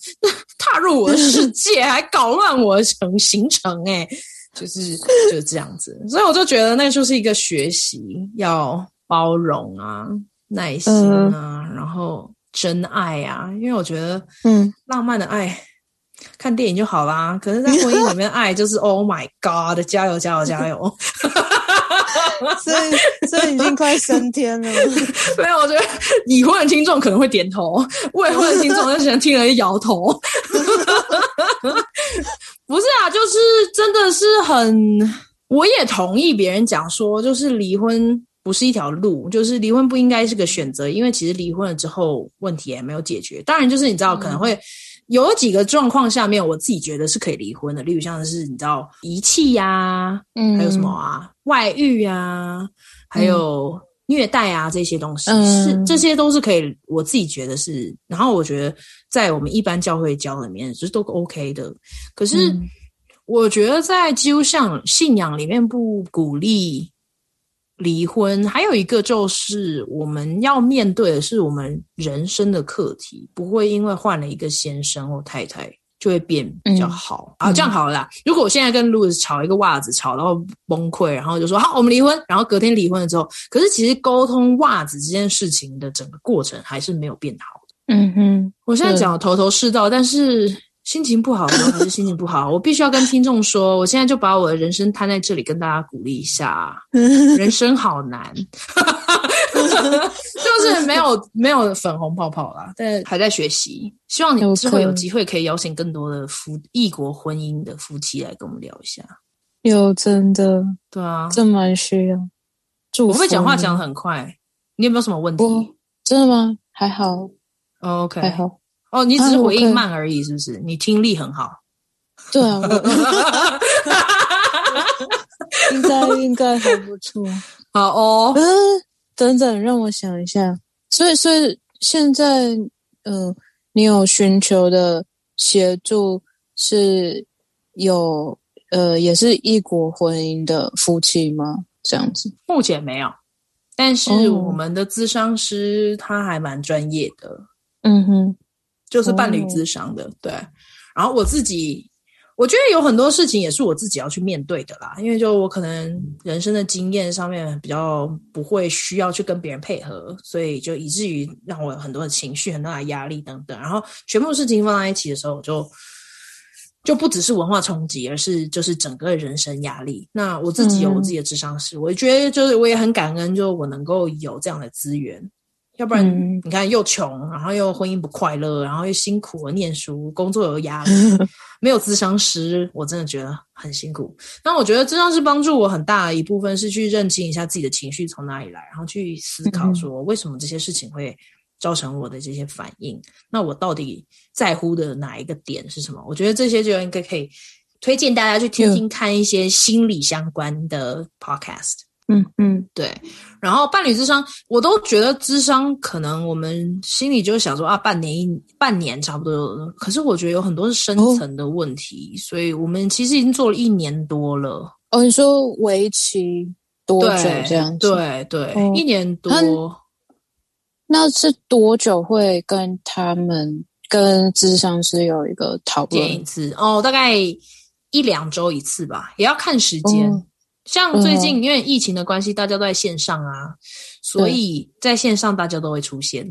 踏入我的世界，还搞乱我的成行程，哎，就是就是这样子。所以我就觉得，那就是一个学习，要包容啊，耐心啊，然后真爱啊。因为我觉得，嗯，浪漫的爱，看电影就好啦。可是，在婚姻里面，爱就是 Oh my God，加油，加油，加油！所以，所以已经快升天了。没有，我觉得已婚的听众可能会点头，未婚的听众就喜欢听了一摇头。不是啊，就是真的是很，我也同意别人讲说，就是离婚不是一条路，就是离婚不应该是个选择，因为其实离婚了之后问题也没有解决。当然，就是你知道可能会。有几个状况下面，我自己觉得是可以离婚的，例如像是你知道遗弃呀，嗯，还有什么啊，外遇啊，还有虐待啊这些东西，嗯、是这些都是可以，我自己觉得是。然后我觉得在我们一般教会教里面，就是都 OK 的。可是我觉得在基督教信仰里面不鼓励。离婚还有一个就是我们要面对的是我们人生的课题，不会因为换了一个先生或太太就会变比较好、嗯、啊。这样好了啦，如果我现在跟路易斯吵一个袜子，吵到崩溃，然后就说好，我们离婚，然后隔天离婚了之后，可是其实沟通袜子这件事情的整个过程还是没有变好的。嗯哼，我现在讲的头头是道，但是。心情不好的时候还是心情不好，我必须要跟听众说，我现在就把我的人生摊在这里，跟大家鼓励一下。人生好难，就是没有没有粉红泡泡啦，但还在学习。希望你之后有机会可以邀请更多的夫异国婚姻的夫妻来跟我们聊一下。有真的，对啊，这蛮需要。我会讲话讲得很快，你有没有什么问题？真的吗？还好。Oh, OK，还好。哦，你只是回应慢而已，是不是？你听力很好。对啊，应该应该还不错。好哦。嗯，等等，让我想一下。所以，所以现在，嗯、呃，你有寻求的协助是有，呃，也是异国婚姻的夫妻吗？这样子？目前没有，但是我们的咨商师他还蛮专业的。嗯哼，就是伴侣智商的，对。然后我自己。我觉得有很多事情也是我自己要去面对的啦，因为就我可能人生的经验上面比较不会需要去跟别人配合，所以就以至于让我有很多的情绪、很大的压力等等。然后全部事情放在一起的时候，就就不只是文化冲击，而是就是整个人生压力。那我自己有我自己的智商师，我觉得就是我也很感恩，就我能够有这样的资源。要不然你看又穷，然后又婚姻不快乐，然后又辛苦的念书，工作有压力，没有咨商师，我真的觉得很辛苦。那我觉得咨商师帮助我很大的一部分是去认清一下自己的情绪从哪里来，然后去思考说为什么这些事情会造成我的这些反应。那我到底在乎的哪一个点是什么？我觉得这些就应该可以推荐大家去听听看一些心理相关的 podcast。嗯嗯，对。然后伴侣智商，我都觉得智商可能我们心里就想说啊，半年一半年差不多。可是我觉得有很多是深层的问题，哦、所以我们其实已经做了一年多了。哦，你说为期多久这样子？对对，对哦、一年多。那是多久会跟他们跟智商师有一个讨论一次？哦，大概一两周一次吧，也要看时间。哦像最近因为疫情的关系，大家都在线上啊，所以在线上大家都会出现。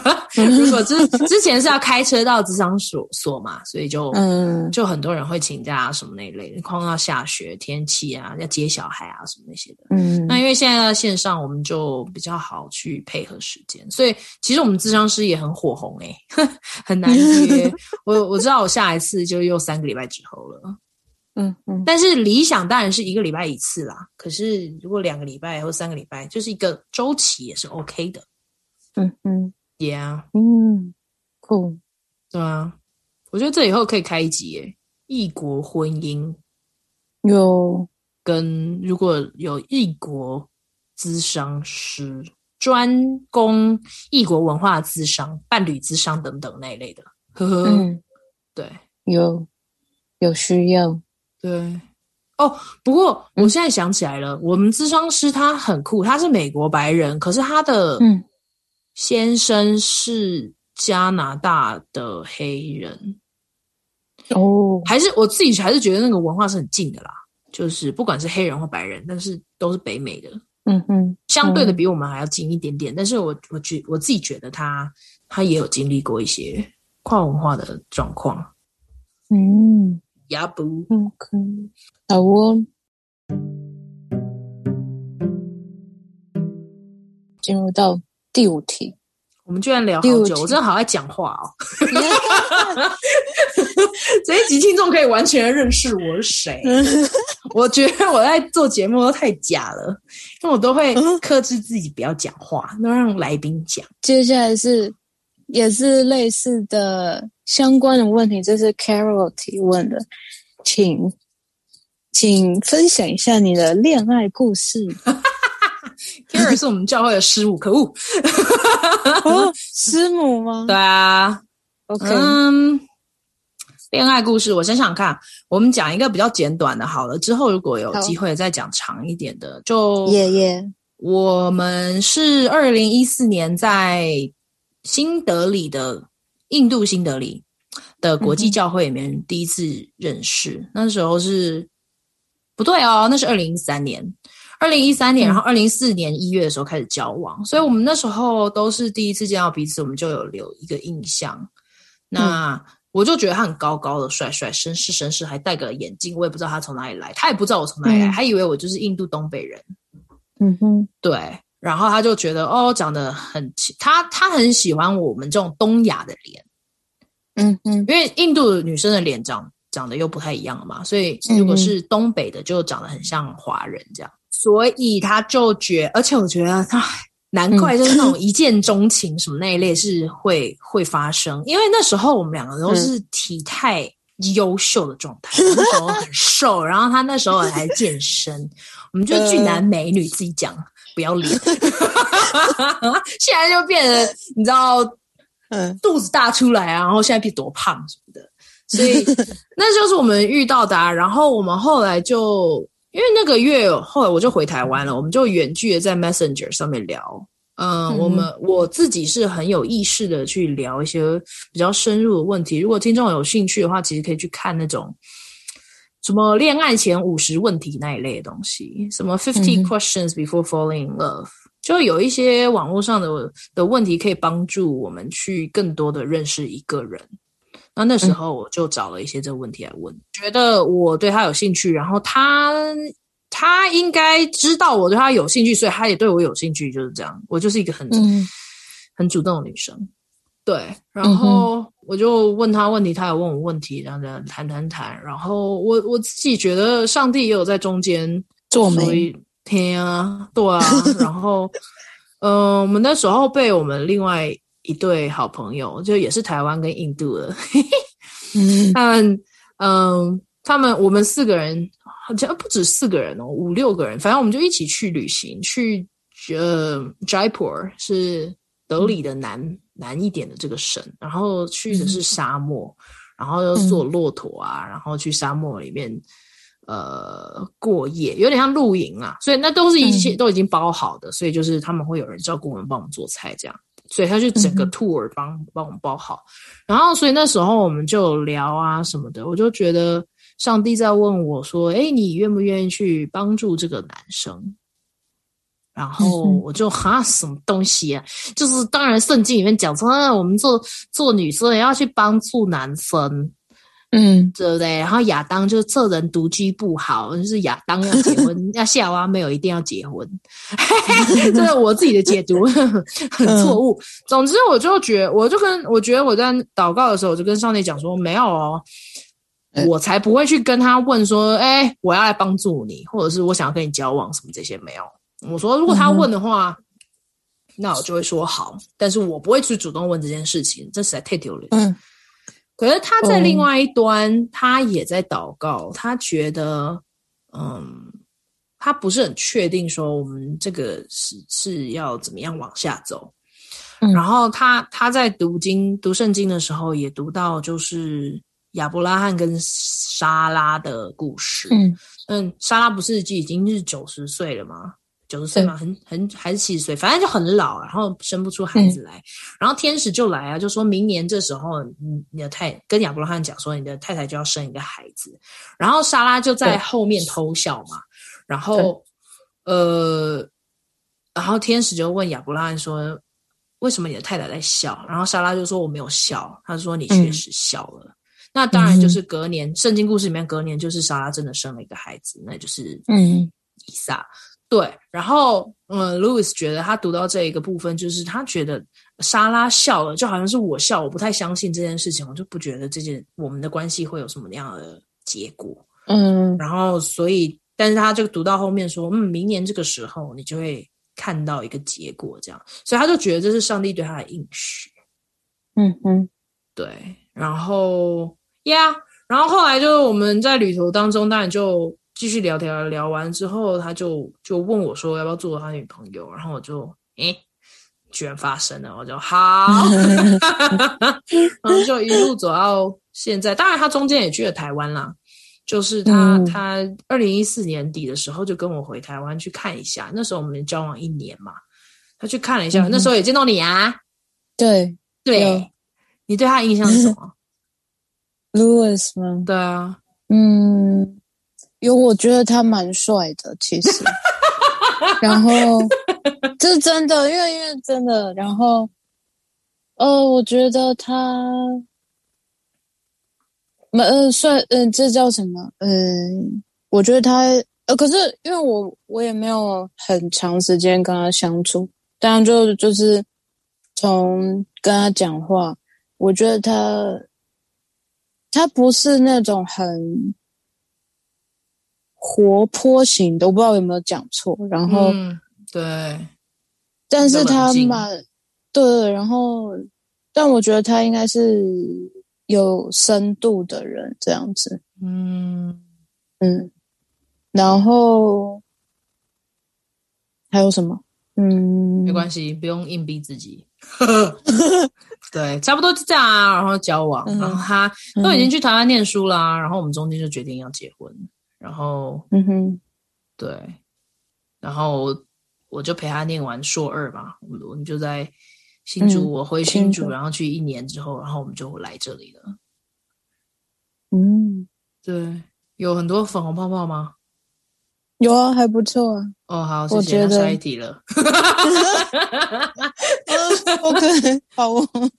如果之之前是要开车到咨商所所嘛，所以就嗯，就很多人会请假什么那一类的。碰到下雪天气啊，要接小孩啊什么那些的。嗯，那因为现在在线上，我们就比较好去配合时间，所以其实我们咨商师也很火红诶，很难约。我我知道我下一次就又三个礼拜之后了。嗯嗯，但是理想当然是一个礼拜一次啦。可是如果两个礼拜或三个礼拜，就是一个周期也是 OK 的。嗯嗯，Yeah，嗯，Cool，对啊，我觉得这以后可以开一集耶，异国婚姻。有。跟如果有异国咨商师专攻异国文化咨商、伴侣咨商等等那一类的，呵呵，嗯，对，有有需要。对，哦，不过我现在想起来了，嗯、我们咨商师他很酷，他是美国白人，可是他的先生是加拿大的黑人。哦，还是我自己还是觉得那个文化是很近的啦，就是不管是黑人或白人，但是都是北美的，嗯嗯，相对的比我们还要近一点点。嗯、但是我我觉我自己觉得他他也有经历过一些跨文化的状况，嗯。呀不，OK，好哦。进入到第五题，我们居然聊好久，我真的好爱讲话哦。这一集听众可以完全认识我是谁。我觉得我在做节目都太假了，因为我都会克制自己不要讲话，都让来宾讲。接下来是。也是类似的相关的问题，这是 Carol 提问的，请请分享一下你的恋爱故事。Carol 是我们教会的师母，可恶，哦，师母吗？对啊，OK，嗯，恋爱故事，我想想看，我们讲一个比较简短的，好了，之后如果有机会再讲长一点的，就耶耶，yeah, yeah. 我们是二零一四年在。新德里的印度新德里的国际教会里面第一次认识，嗯、那时候是不对哦，那是二零一三年，二零一三年，嗯、然后二零一四年一月的时候开始交往，所以我们那时候都是第一次见到彼此，我们就有留一个印象。那、嗯、我就觉得他很高高的、帅帅、绅士、绅士，还戴个眼镜，我也不知道他从哪里来，他也不知道我从哪里来，嗯、还以为我就是印度东北人。嗯哼，对。然后他就觉得哦，长得很，他他很喜欢我们这种东亚的脸，嗯嗯，因为印度女生的脸长长得又不太一样嘛，所以如果是东北的，就长得很像华人这样。嗯、所以他就觉，而且我觉得他难怪就是那种一见钟情什么那一类是会、嗯、会发生，因为那时候我们两个都是体态优秀的状态，嗯、那时候很瘦，然后他那时候还健身，我们就俊男美女自己讲。不要脸，现在就变得你知道，嗯，肚子大出来啊，然后现在变多胖什么的，所以 那就是我们遇到的啊。然后我们后来就因为那个月后来我就回台湾了，我们就远距的在 Messenger 上面聊。嗯，嗯我们我自己是很有意识的去聊一些比较深入的问题。如果听众有兴趣的话，其实可以去看那种。什么恋爱前五十问题那一类的东西，什么 fifty questions before falling in love，、嗯、就有一些网络上的的问题可以帮助我们去更多的认识一个人。那那时候我就找了一些这个问题来问，嗯、觉得我对他有兴趣，然后他他应该知道我对他有兴趣，所以他也对我有兴趣，就是这样。我就是一个很、嗯、很主动的女生。对，然后我就问他问题，他也问我问题，然后谈谈谈。然后我我自己觉得上帝也有在中间做媒，天啊，对啊。然后，嗯、呃，我们那时候被我们另外一对好朋友，就也是台湾跟印度的，嗯，他们，嗯，他们我们四个人好像不止四个人哦，五六个人，反正我们就一起去旅行，去呃，Jaipur 是德里的南。嗯难一点的这个省，然后去的是沙漠，嗯、然后又坐骆驼啊，嗯、然后去沙漠里面呃过夜，有点像露营啊，所以那都是一切都已经包好的，嗯、所以就是他们会有人照顾我们，帮我们做菜这样，所以他就整个 tour 帮、嗯、帮我们包好，然后所以那时候我们就聊啊什么的，我就觉得上帝在问我说：“哎，你愿不愿意去帮助这个男生？”然后我就哈什么东西啊？就是当然圣经里面讲说，啊，我们做做女生也要去帮助男生，嗯，对不对？然后亚当就这人独居不好，就是亚当要结婚，要夏娃没有一定要结婚，这是我自己的解读很错误。总之，我就觉我就跟我觉得我在祷告的时候，我就跟上帝讲说，没有哦，我才不会去跟他问说，哎，我要来帮助你，或者是我想要跟你交往什么这些没有。我说，如果他问的话，嗯、那我就会说好，但是我不会去主动问这件事情，这实在太丢脸。嗯，可是他在另外一端，嗯、他也在祷告，他觉得，嗯，他不是很确定说我们这个是是要怎么样往下走。嗯、然后他他在读经读圣经的时候，也读到就是亚伯拉罕跟莎拉的故事。嗯嗯，莎拉不是就已经是九十岁了吗？九十岁嘛，很很还是七十岁，反正就很老，然后生不出孩子来，嗯、然后天使就来啊，就说明年这时候，你你的太跟亚伯拉罕讲说，你的太太就要生一个孩子，然后莎拉就在后面偷笑嘛，然后呃，然后天使就问亚伯拉罕说，为什么你的太太在笑？然后莎拉就说我没有笑，他说你确实笑了。嗯、那当然就是隔年，圣经故事里面隔年就是莎拉真的生了一个孩子，那就是嗯。以撒。对，然后嗯，Louis 觉得他读到这一个部分，就是他觉得莎拉笑了，就好像是我笑，我不太相信这件事情，我就不觉得这件我们的关系会有什么样的结果。嗯，然后所以，但是他就读到后面说，嗯，明年这个时候你就会看到一个结果，这样，所以他就觉得这是上帝对他的应许。嗯嗯，对，然后呀，yeah, 然后后来就是我们在旅途当中，当然就。继续聊天，聊完之后，他就就问我说要不要做他女朋友，然后我就诶，居然发生了，我就好，然后就一路走到现在。当然，他中间也去了台湾啦，就是他、嗯、他二零一四年底的时候就跟我回台湾去看一下，那时候我们交往一年嘛，他去看了一下，嗯、那时候也见到你啊，对对，对你对他的印象是什么？Louis 吗？对啊，嗯。有，我觉得他蛮帅的，其实。然后这是真的，因为因为真的，然后，呃，我觉得他，蛮呃帅，嗯、呃，这叫什么？嗯、呃，我觉得他，呃，可是因为我我也没有很长时间跟他相处，当然就就是从跟他讲话，我觉得他。他不是那种很活泼型的，我不知道有没有讲错。然后，嗯、对，但是他蛮对，然后，但我觉得他应该是有深度的人，这样子。嗯嗯，然后还有什么？嗯，没关系，不用硬逼自己。对，差不多就这样啊。然后交往，嗯、然后他都已经去台湾念书啦、啊。嗯、然后我们中间就决定要结婚。然后，嗯哼，对，然后我就陪他念完硕二嘛。我们就在新竹，我回新竹，嗯、然后去一年之后，然后我们就来这里了。嗯，对，有很多粉红泡泡吗？有啊，还不错啊。哦，好，谢谢。我觉得下一题了。OK，好哦。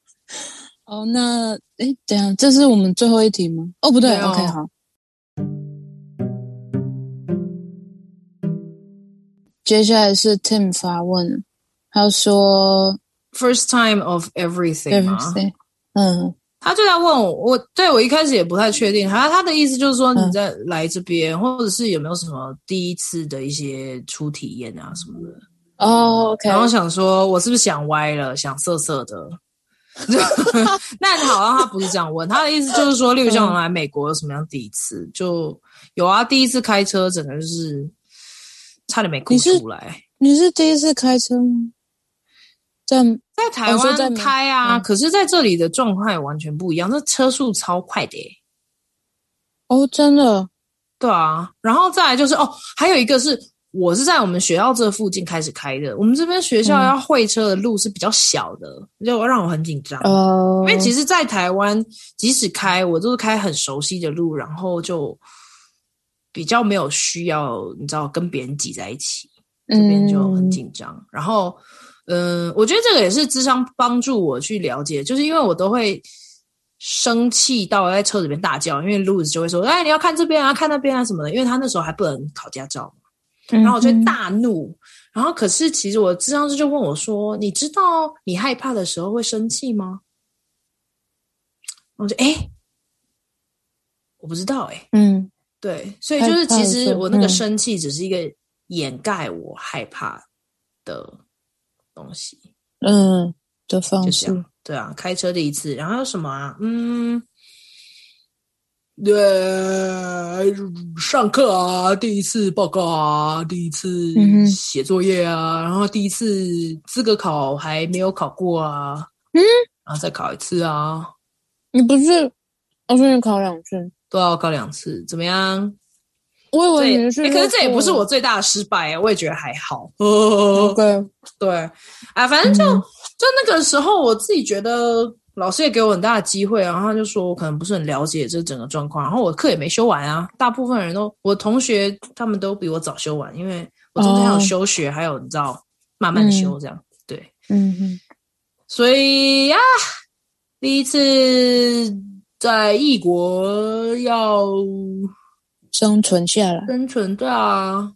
哦，那哎，等下，这是我们最后一题吗？哦，不对，对哦，OK，好。接下来是 Tim 发问，他说：“First time of everything 吗？”嗯。他就在问我，我对我一开始也不太确定。他他的意思就是说，你在来这边，嗯、或者是有没有什么第一次的一些初体验啊什么的？哦，OK。然后想说，我是不是想歪了，想色色的？那好像他不是这样问，他的意思就是说，例如像我来美国有什么样第一次？嗯、就有啊，第一次开车，整个就是差点没哭出来。你是，第一次开车吗？在在台湾开啊，可是在这里的状态完全不一样，这车速超快的耶。哦，真的？对啊，然后再来就是哦，还有一个是我是在我们学校这附近开始开的，我们这边学校要会车的路是比较小的，嗯、就让我很紧张。哦，因为其实，在台湾即使开，我都是开很熟悉的路，然后就比较没有需要，你知道，跟别人挤在一起，这边就很紧张，嗯、然后。嗯，我觉得这个也是智商帮助我去了解，就是因为我都会生气到在车里面大叫，因为路子就会说：“哎，你要看这边啊，看那边啊什么的。”因为他那时候还不能考驾照嘛，然后我就大怒。嗯、然后可是其实我智商师就问我说：“你知道你害怕的时候会生气吗？”我就哎，我不知道哎，嗯，对，所以就是其实我那个生气只是一个掩盖我害怕的。东西，嗯，的方式，对啊，开车的一次，然后什么啊？嗯，对，上课啊，第一次报告啊，第一次写作业啊，嗯、然后第一次资格考还没有考过啊，嗯，然后再考一次啊。你不是，我说你考两次，都要考两次，怎么样？我以为你是、欸，可是这也不是我最大的失败啊，我也觉得还好。哦，对对，啊，反正就、嗯、就那个时候，我自己觉得老师也给我很大的机会，然后他就说我可能不是很了解这整个状况，然后我课也没修完啊。大部分人都，我同学他们都比我早修完，因为我中间还有休学，哦、还有你知道慢慢修这样。嗯、对，嗯嗯，所以呀，第一次在异国要。生存下来，生存对啊，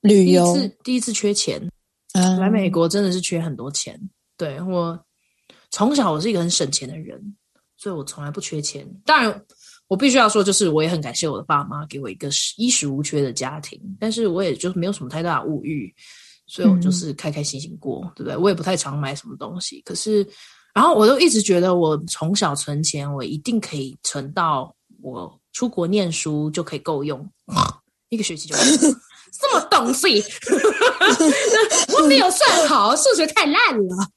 旅游第一次第一次缺钱，嗯、来美国真的是缺很多钱。对，我从小我是一个很省钱的人，所以我从来不缺钱。当然，我必须要说，就是我也很感谢我的爸妈给我一个衣食无缺的家庭，但是我也就是没有什么太大的物欲，所以我就是开开心心过，嗯、对不对？我也不太常买什么东西，可是，然后我都一直觉得我从小存钱，我一定可以存到我。出国念书就可以够用，一个学期就够用。什么东西？我没有算好，数学太烂了。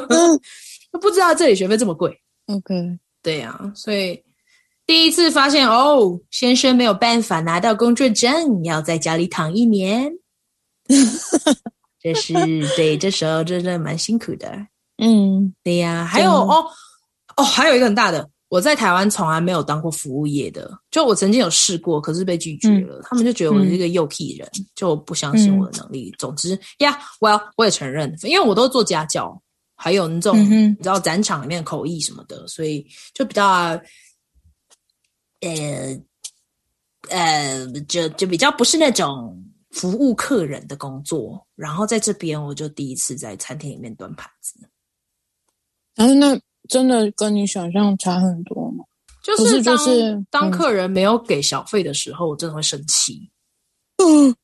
不知道这里学费这么贵。OK，对呀、啊，所以第一次发现哦，先生没有办法拿到工作证，要在家里躺一年。这是对，这时候真的蛮辛苦的。嗯，对呀、啊，还有哦哦，还有一个很大的。我在台湾从来没有当过服务业的，就我曾经有试过，可是被拒绝了。嗯、他们就觉得我是一个幼屁人，嗯、就不相信我的能力。嗯、总之呀，Well，我也承认，因为我都做家教，还有那种、嗯、你知道展场里面的口译什么的，所以就比较呃呃，就就比较不是那种服务客人的工作。然后在这边，我就第一次在餐厅里面端盘子。然后那。真的跟你想象差很多吗？就是当就是当客人没有给小费的时候，我真的会生气。嗯，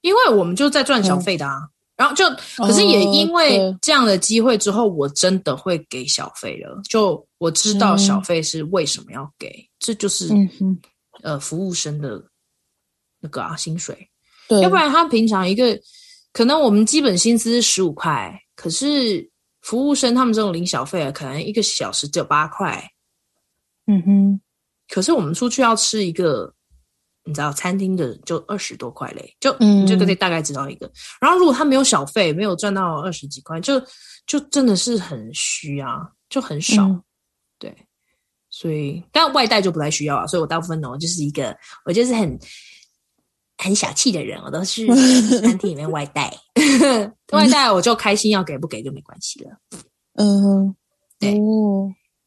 因为我们就在赚小费的啊。嗯、然后就，可是也因为这样的机会之后，我真的会给小费了。就我知道小费是为什么要给，嗯、这就是、嗯、呃服务生的那个啊薪水。对，要不然他平常一个可能我们基本薪资是十五块，可是服务生他们这种领小费啊，可能一个小时只有八块。嗯哼，可是我们出去要吃一个，你知道餐厅的就二十多块嘞，就你就可以大概知道一个。嗯、然后如果他没有小费，没有赚到二十几块，就就真的是很虚啊，就很少。嗯、对，所以但外带就不太需要啊。所以我大部分呢，我就是一个我就是很很小气的人，我都是 餐厅里面外带，外带我就开心，要给不给就没关系了。嗯，对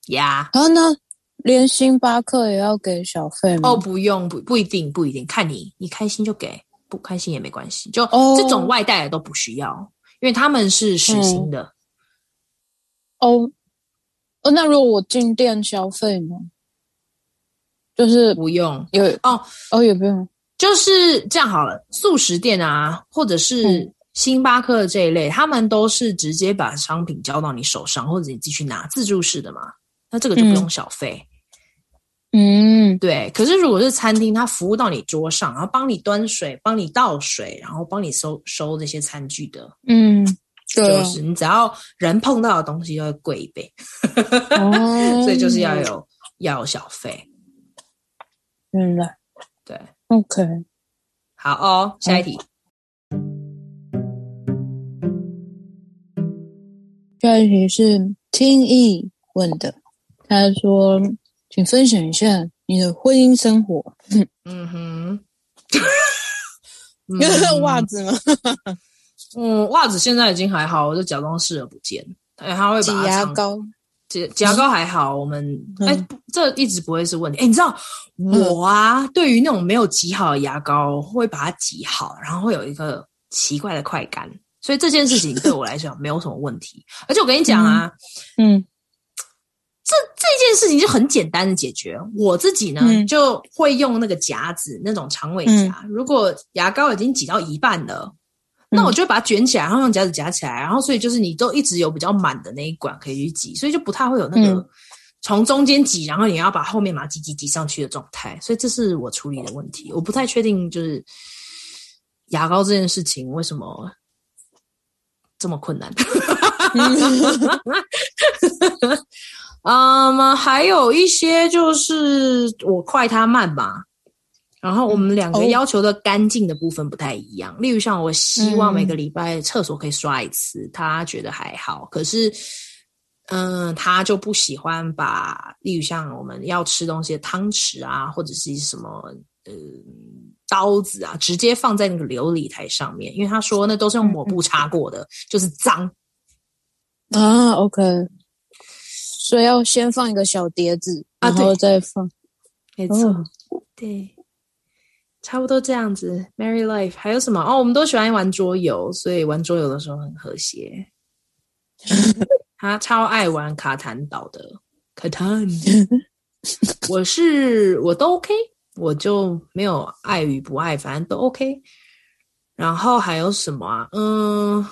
呀，然后呢？连星巴克也要给小费吗？哦，不用，不不一定，不一定，看你，你开心就给，不开心也没关系。就、哦、这种外带的都不需要，因为他们是实薪的。嗯、哦，哦，那如果我进店消费呢？就是不用，有哦哦也不用，就是这样好了。素食店啊，或者是星巴克这一类，嗯、他们都是直接把商品交到你手上，或者你自己去拿自助式的嘛。那这个就不用小费。嗯嗯，对。可是如果是餐厅，他服务到你桌上，然后帮你端水、帮你倒水，然后帮你收收这些餐具的，嗯，就是你只要人碰到的东西，就会贵一倍。哦、所以就是要有要有小费。嗯，对，OK，好哦，下一题。下一题是听意问的，他说。请分享一下你的婚姻生活。嗯哼，袜子吗？嗯，袜子现在已经还好，我就假装视而不见。哎，他会把挤牙膏，挤挤牙膏还好。我们哎、嗯，这一直不会是问题。哎，你知道我啊，对于那种没有挤好的牙膏，会把它挤好，然后会有一个奇怪的快感。所以这件事情对我来讲没有什么问题。而且我跟你讲啊，嗯。嗯这这件事情就很简单的解决。我自己呢，嗯、就会用那个夹子，那种长尾夹。嗯、如果牙膏已经挤到一半了，嗯、那我就把它卷起来，然后用夹子夹起来。然后，所以就是你都一直有比较满的那一管可以去挤，所以就不太会有那个从中间挤，然后你要把后面把它挤挤挤上去的状态。所以这是我处理的问题。我不太确定，就是牙膏这件事情为什么这么困难。嗯，um, 还有一些就是我快他慢吧，然后我们两个要求的干净的部分不太一样。嗯、例如像我希望每个礼拜厕所可以刷一次，嗯、他觉得还好。可是，嗯，他就不喜欢把，例如像我们要吃东西的汤匙啊，或者是什么呃刀子啊，直接放在那个琉璃台上面，因为他说那都是用抹布擦过的，嗯、就是脏啊。OK。所以要先放一个小碟子，然后再放。没错，对，差不多这样子。Marry Life 还有什么？哦，我们都喜欢玩桌游，所以玩桌游的时候很和谐。他超爱玩卡坦岛的卡坦，我是我都 OK，我就没有爱与不爱，反正都 OK。然后还有什么啊？嗯，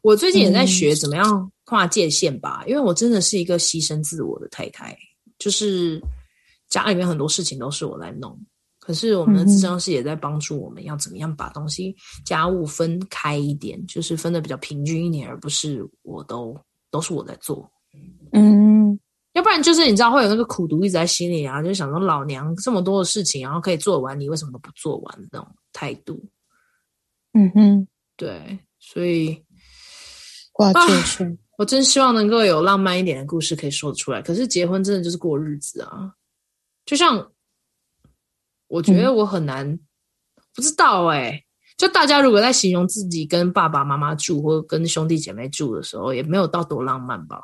我最近也在学怎么样。跨界限吧，因为我真的是一个牺牲自我的太太，就是家里面很多事情都是我来弄，可是我们的智商师也在帮助我们要怎么样把东西家务分开一点，就是分的比较平均一点，而不是我都都是我在做，嗯，要不然就是你知道会有那个苦读一直在心里啊，就想说老娘这么多的事情，然后可以做完，你为什么都不做完的那种态度，嗯哼，对，所以划界限。啊我真希望能够有浪漫一点的故事可以说得出来，可是结婚真的就是过日子啊。就像我觉得我很难，嗯、不知道哎、欸。就大家如果在形容自己跟爸爸妈妈住或跟兄弟姐妹住的时候，也没有到多浪漫吧？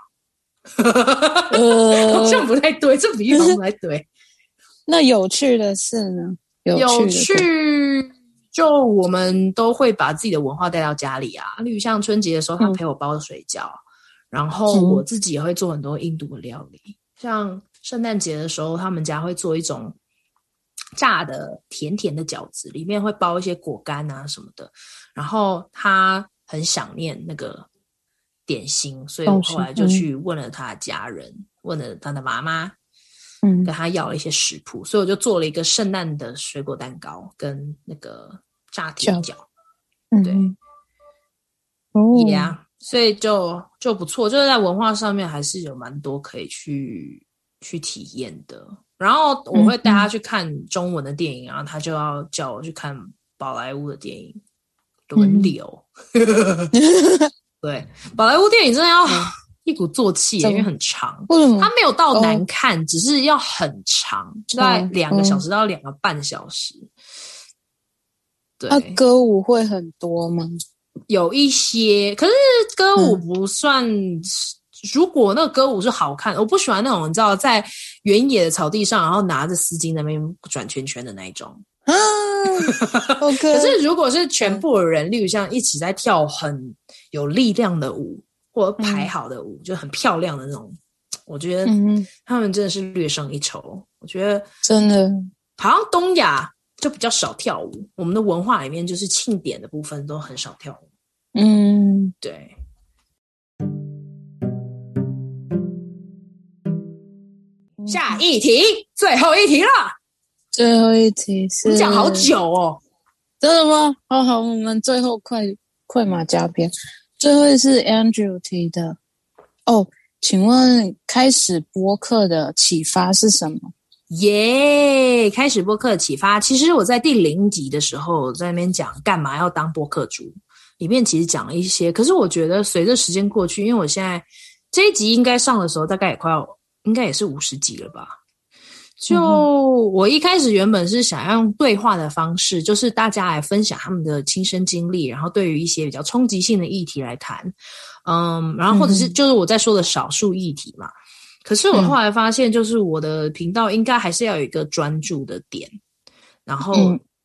呃、好像不太对，这比喻不太对。那有趣的是呢？有趣，有趣，就我们都会把自己的文化带到家里啊。例如像春节的时候，他陪我包水饺。嗯然后我自己也会做很多印度的料理，像圣诞节的时候，他们家会做一种炸的甜甜的饺子，里面会包一些果干啊什么的。然后他很想念那个点心，所以我后来就去问了他的家人，嗯、问了他的妈妈，嗯，跟他要了一些食谱，所以我就做了一个圣诞的水果蛋糕跟那个炸甜饺。对，哦，呀。所以就就不错，就是在文化上面还是有蛮多可以去去体验的。然后我会带他去看中文的电影，然后他就要叫我去看宝莱坞的电影，轮流。嗯、对，宝莱坞电影真的要一鼓作气，因为很长。它没有到难看，哦、只是要很长，大概两个小时到两个半小时。对，那歌舞会很多吗？有一些，可是歌舞不算。嗯、如果那个歌舞是好看，我不喜欢那种你知道，在原野的草地上，然后拿着丝巾在那边转圈圈的那一种啊。OK，可是如果是全部的人，例如像一起在跳很有力量的舞，或者排好的舞，嗯、就很漂亮的那种，我觉得他们真的是略胜一筹。我觉得真的，好像东亚就比较少跳舞，我们的文化里面就是庆典的部分都很少跳舞。嗯，对。下一题，最后一题了。最后一题是你讲好久哦，真的吗？好好，我们最后快快马加鞭。最后是 Andrew 提的哦，请问开始播客的启发是什么？耶！开始播客的启发，其实我在第零集的时候在那边讲干嘛要当播客主。里面其实讲了一些，可是我觉得随着时间过去，因为我现在这一集应该上的时候，大概也快要，应该也是五十集了吧。就我一开始原本是想要用对话的方式，就是大家来分享他们的亲身经历，然后对于一些比较冲击性的议题来谈，嗯，然后或者是就是我在说的少数议题嘛。可是我后来发现，就是我的频道应该还是要有一个专注的点，然后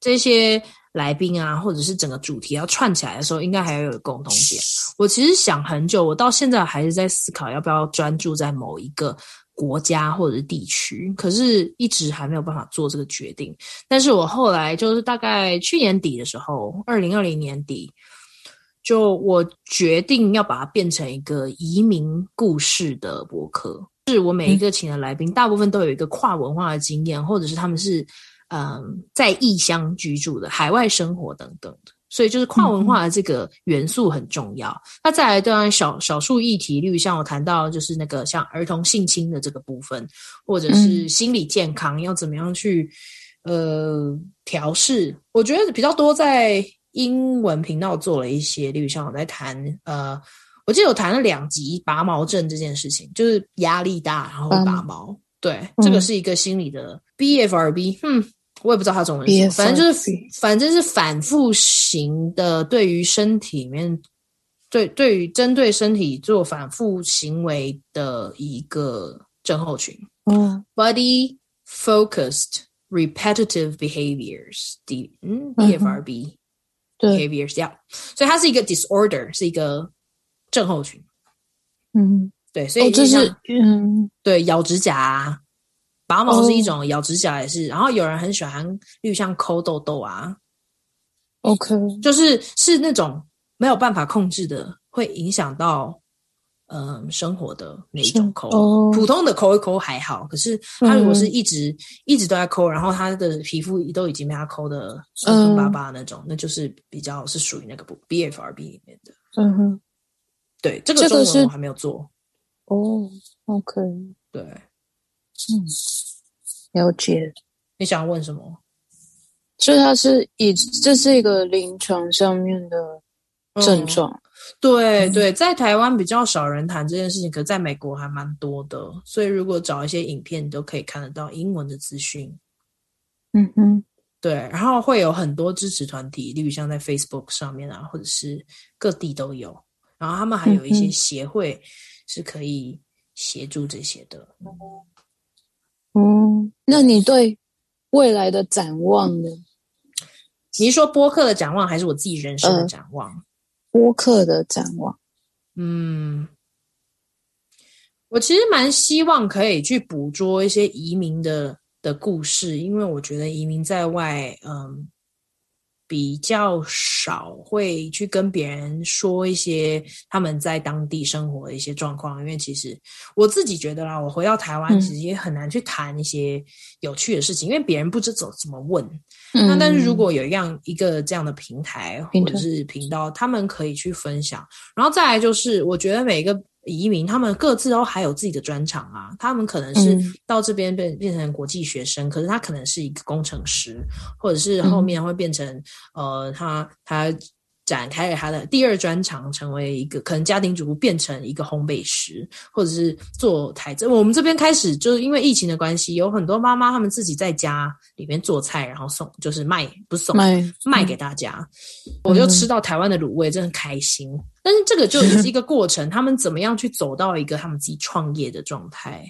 这些。来宾啊，或者是整个主题要串起来的时候，应该还要有共同点。我其实想很久，我到现在还是在思考要不要专注在某一个国家或者是地区，可是一直还没有办法做这个决定。但是我后来就是大概去年底的时候，二零二零年底，就我决定要把它变成一个移民故事的博客。是我每一个请的来宾，大部分都有一个跨文化的经验，或者是他们是。嗯，在异乡居住的、海外生活等等的，所以就是跨文化的这个元素很重要。嗯、那再来，当然少少数议题，例如像我谈到就是那个像儿童性侵的这个部分，或者是心理健康要怎么样去呃调试。我觉得比较多在英文频道做了一些，例如像我在谈呃，我记得我谈了两集拔毛症这件事情，就是压力大然后拔毛，嗯、对，这个是一个心理的 BFRB，嗯。我也不知道他中文是什么，反正就是反正是反复型的，对于身体里面，对对于针对身体做反复行为的一个症候群。嗯，body focused repetitive behaviors，D 嗯 BFRB 对。behaviors，yeah，所以它是一个 disorder，是一个症候群。嗯，对，所以就是嗯，对，咬指甲啊。拔毛是一种，咬指甲也是。Oh. 然后有人很喜欢，例如像抠痘痘啊，OK，就是是那种没有办法控制的，会影响到嗯生活的那一种抠。Oh. 普通的抠一抠还好，可是他如果是一直、嗯、一直都在抠，然后他的皮肤都已经被他抠的松松巴巴那种，嗯、那就是比较是属于那个 BFRB 里面的。嗯哼，对，这个中文我还没有做。哦、oh,，OK，对。嗯，了解。你想问什么？所以它是以这是一个临床上面的症状。嗯、对对，在台湾比较少人谈这件事情，可在美国还蛮多的。所以如果找一些影片，你都可以看得到英文的资讯。嗯哼，对。然后会有很多支持团体，例如像在 Facebook 上面啊，或者是各地都有。然后他们还有一些协会是可以协助这些的。嗯嗯，那你对未来的展望呢？你是说播客的展望，还是我自己人生的展望？呃，播客的展望。嗯，我其实蛮希望可以去捕捉一些移民的的故事，因为我觉得移民在外，嗯。比较少会去跟别人说一些他们在当地生活的一些状况，因为其实我自己觉得啦，我回到台湾其实也很难去谈一些有趣的事情，嗯、因为别人不知怎怎么问。嗯、那但是如果有一样一个这样的平台或者是频道，他们可以去分享，然后再来就是我觉得每一个。移民他们各自都还有自己的专长啊，他们可能是到这边变变成国际学生，嗯、可是他可能是一个工程师，或者是后面会变成、嗯、呃，他他。展开了他的第二专长，成为一个可能家庭主妇，变成一个烘焙师，或者是做台这。我们这边开始就是因为疫情的关系，有很多妈妈他们自己在家里面做菜，然后送，就是卖，不是送，卖卖给大家。嗯、我就吃到台湾的卤味，真的很开心。但是这个就也是一个过程，他们怎么样去走到一个他们自己创业的状态？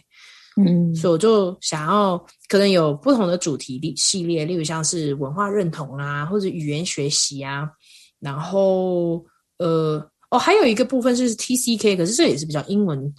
嗯，所以我就想要可能有不同的主题系列，例如像是文化认同啊，或者语言学习啊。然后，呃，哦，还有一个部分是 TCK，可是这也是比较英文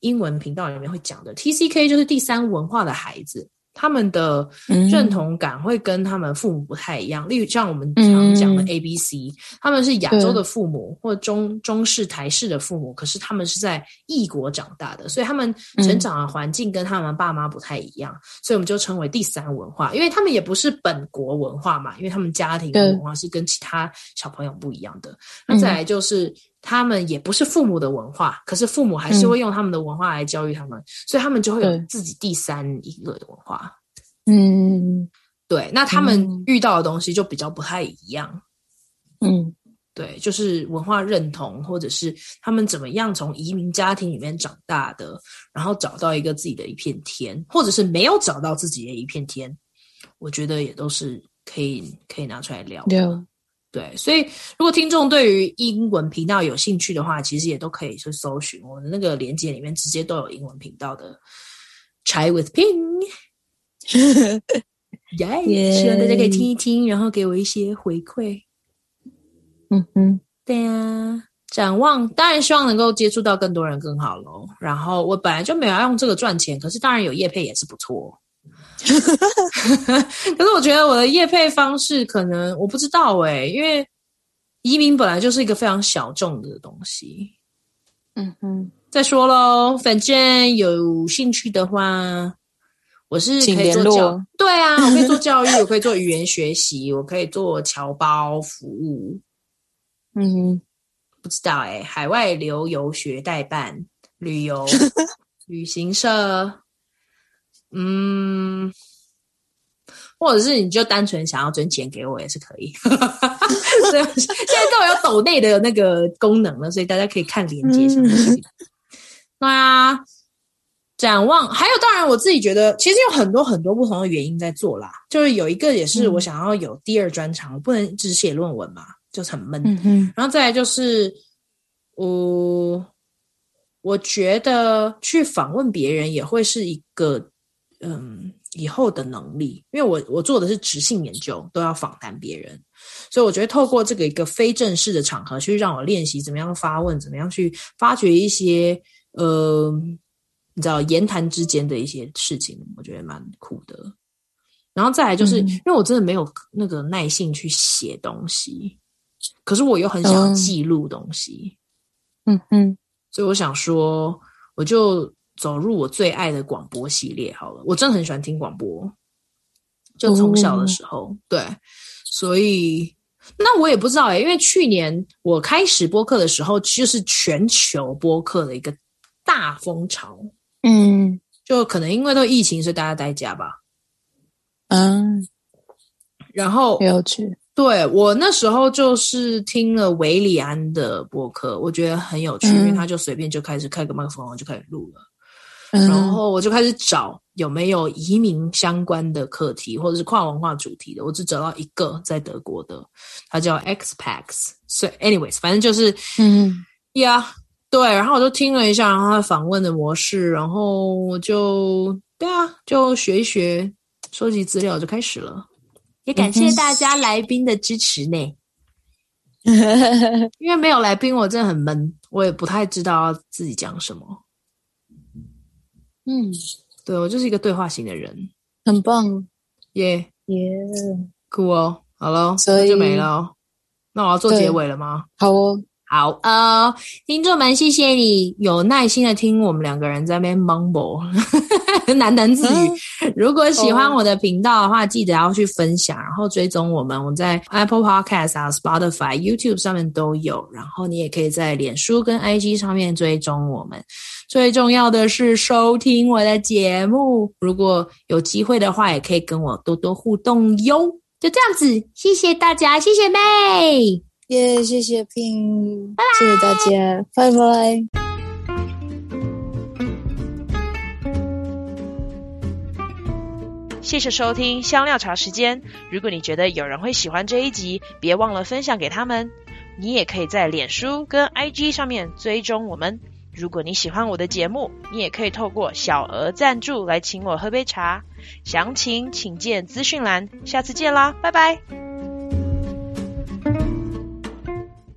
英文频道里面会讲的。TCK 就是第三文化的孩子。他们的认同感会跟他们父母不太一样，例如像我们常讲的 A B C，他们是亚洲的父母或中中式台式的父母，可是他们是在异国长大的，所以他们成长的环境跟他们爸妈不太一样，所以我们就称为第三文化，因为他们也不是本国文化嘛，因为他们家庭的文化是跟其他小朋友不一样的。那再来就是。他们也不是父母的文化，可是父母还是会用他们的文化来教育他们，嗯、所以他们就会有自己第三一个的文化。嗯，对，那他们遇到的东西就比较不太一样。嗯，对，就是文化认同，或者是他们怎么样从移民家庭里面长大的，然后找到一个自己的一片天，或者是没有找到自己的一片天，我觉得也都是可以可以拿出来聊的。对，所以如果听众对于英文频道有兴趣的话，其实也都可以去搜寻我的那个链接里面，直接都有英文频道的 Chai with Ping，耶！希望大家可以听一听，然后给我一些回馈。嗯哼，对呀、啊，展望当然希望能够接触到更多人更好喽。然后我本来就没有要用这个赚钱，可是当然有业配也是不错。可是我觉得我的业配方式可能我不知道哎、欸，因为移民本来就是一个非常小众的东西。嗯哼，再说喽，反正有兴趣的话，我是可以做教，对啊，我可以做教育，我可以做语言学习，我可以做侨胞服务。嗯哼，不知道哎、欸，海外留游学代办、旅游 旅行社。嗯，或者是你就单纯想要捐钱给我也是可以。所以现在都有抖内的那个功能了，所以大家可以看连接上去。那啊，展望还有，当然我自己觉得，其实有很多很多不同的原因在做啦。就是有一个也是我想要有第二专长，我不能只写论文嘛，就是很闷。嗯。然后再来就是，我我觉得去访问别人也会是一个。嗯，以后的能力，因为我我做的是直性研究，都要访谈别人，所以我觉得透过这个一个非正式的场合，去让我练习怎么样发问，怎么样去发掘一些呃，你知道言谈之间的一些事情，我觉得蛮酷的。然后再来就是，嗯、因。为我真的没有那个耐性去写东西，可是我又很想要记录东西，嗯嗯，所以我想说，我就。走入我最爱的广播系列好了，我真的很喜欢听广播，就从小的时候，嗯、对，所以那我也不知道哎、欸，因为去年我开始播客的时候，就是全球播客的一个大风潮，嗯，就可能因为都疫情，所以大家待家吧，嗯，然后有趣，对，我那时候就是听了韦礼安的播客，我觉得很有趣，嗯、因为他就随便就开始开个麦克风，就开始录了。然后我就开始找有没有移民相关的课题，或者是跨文化主题的。我只找到一个在德国的，它叫 Expats。所以，anyways，反正就是，嗯呀，yeah, 对。然后我就听了一下，然后他访问的模式，然后我就对啊，就学一学，收集资料就开始了。也感谢大家来宾的支持呢。因为没有来宾，我真的很闷，我也不太知道自己讲什么。嗯，对，我就是一个对话型的人，很棒，耶耶，酷哦，好了，所以就没了。那我要做结尾了吗？好哦。好呃，听众们，谢谢你有耐心的听我们两个人在那边 mumble 喃喃自语。嗯、如果喜欢我的频道的话，记得要去分享，然后追踪我们。我们在 Apple Podcast 啊、Spotify、YouTube 上面都有。然后你也可以在脸书跟 IG 上面追踪我们。最重要的是收听我的节目。如果有机会的话，也可以跟我多多互动哟。就这样子，谢谢大家，谢谢妹。耶，yeah, 谢谢 Ping，谢谢大家，拜拜。谢谢收听香料茶时间。如果你觉得有人会喜欢这一集，别忘了分享给他们。你也可以在脸书跟 IG 上面追踪我们。如果你喜欢我的节目，你也可以透过小额赞助来请我喝杯茶。详情请见资讯栏。下次见啦，拜拜。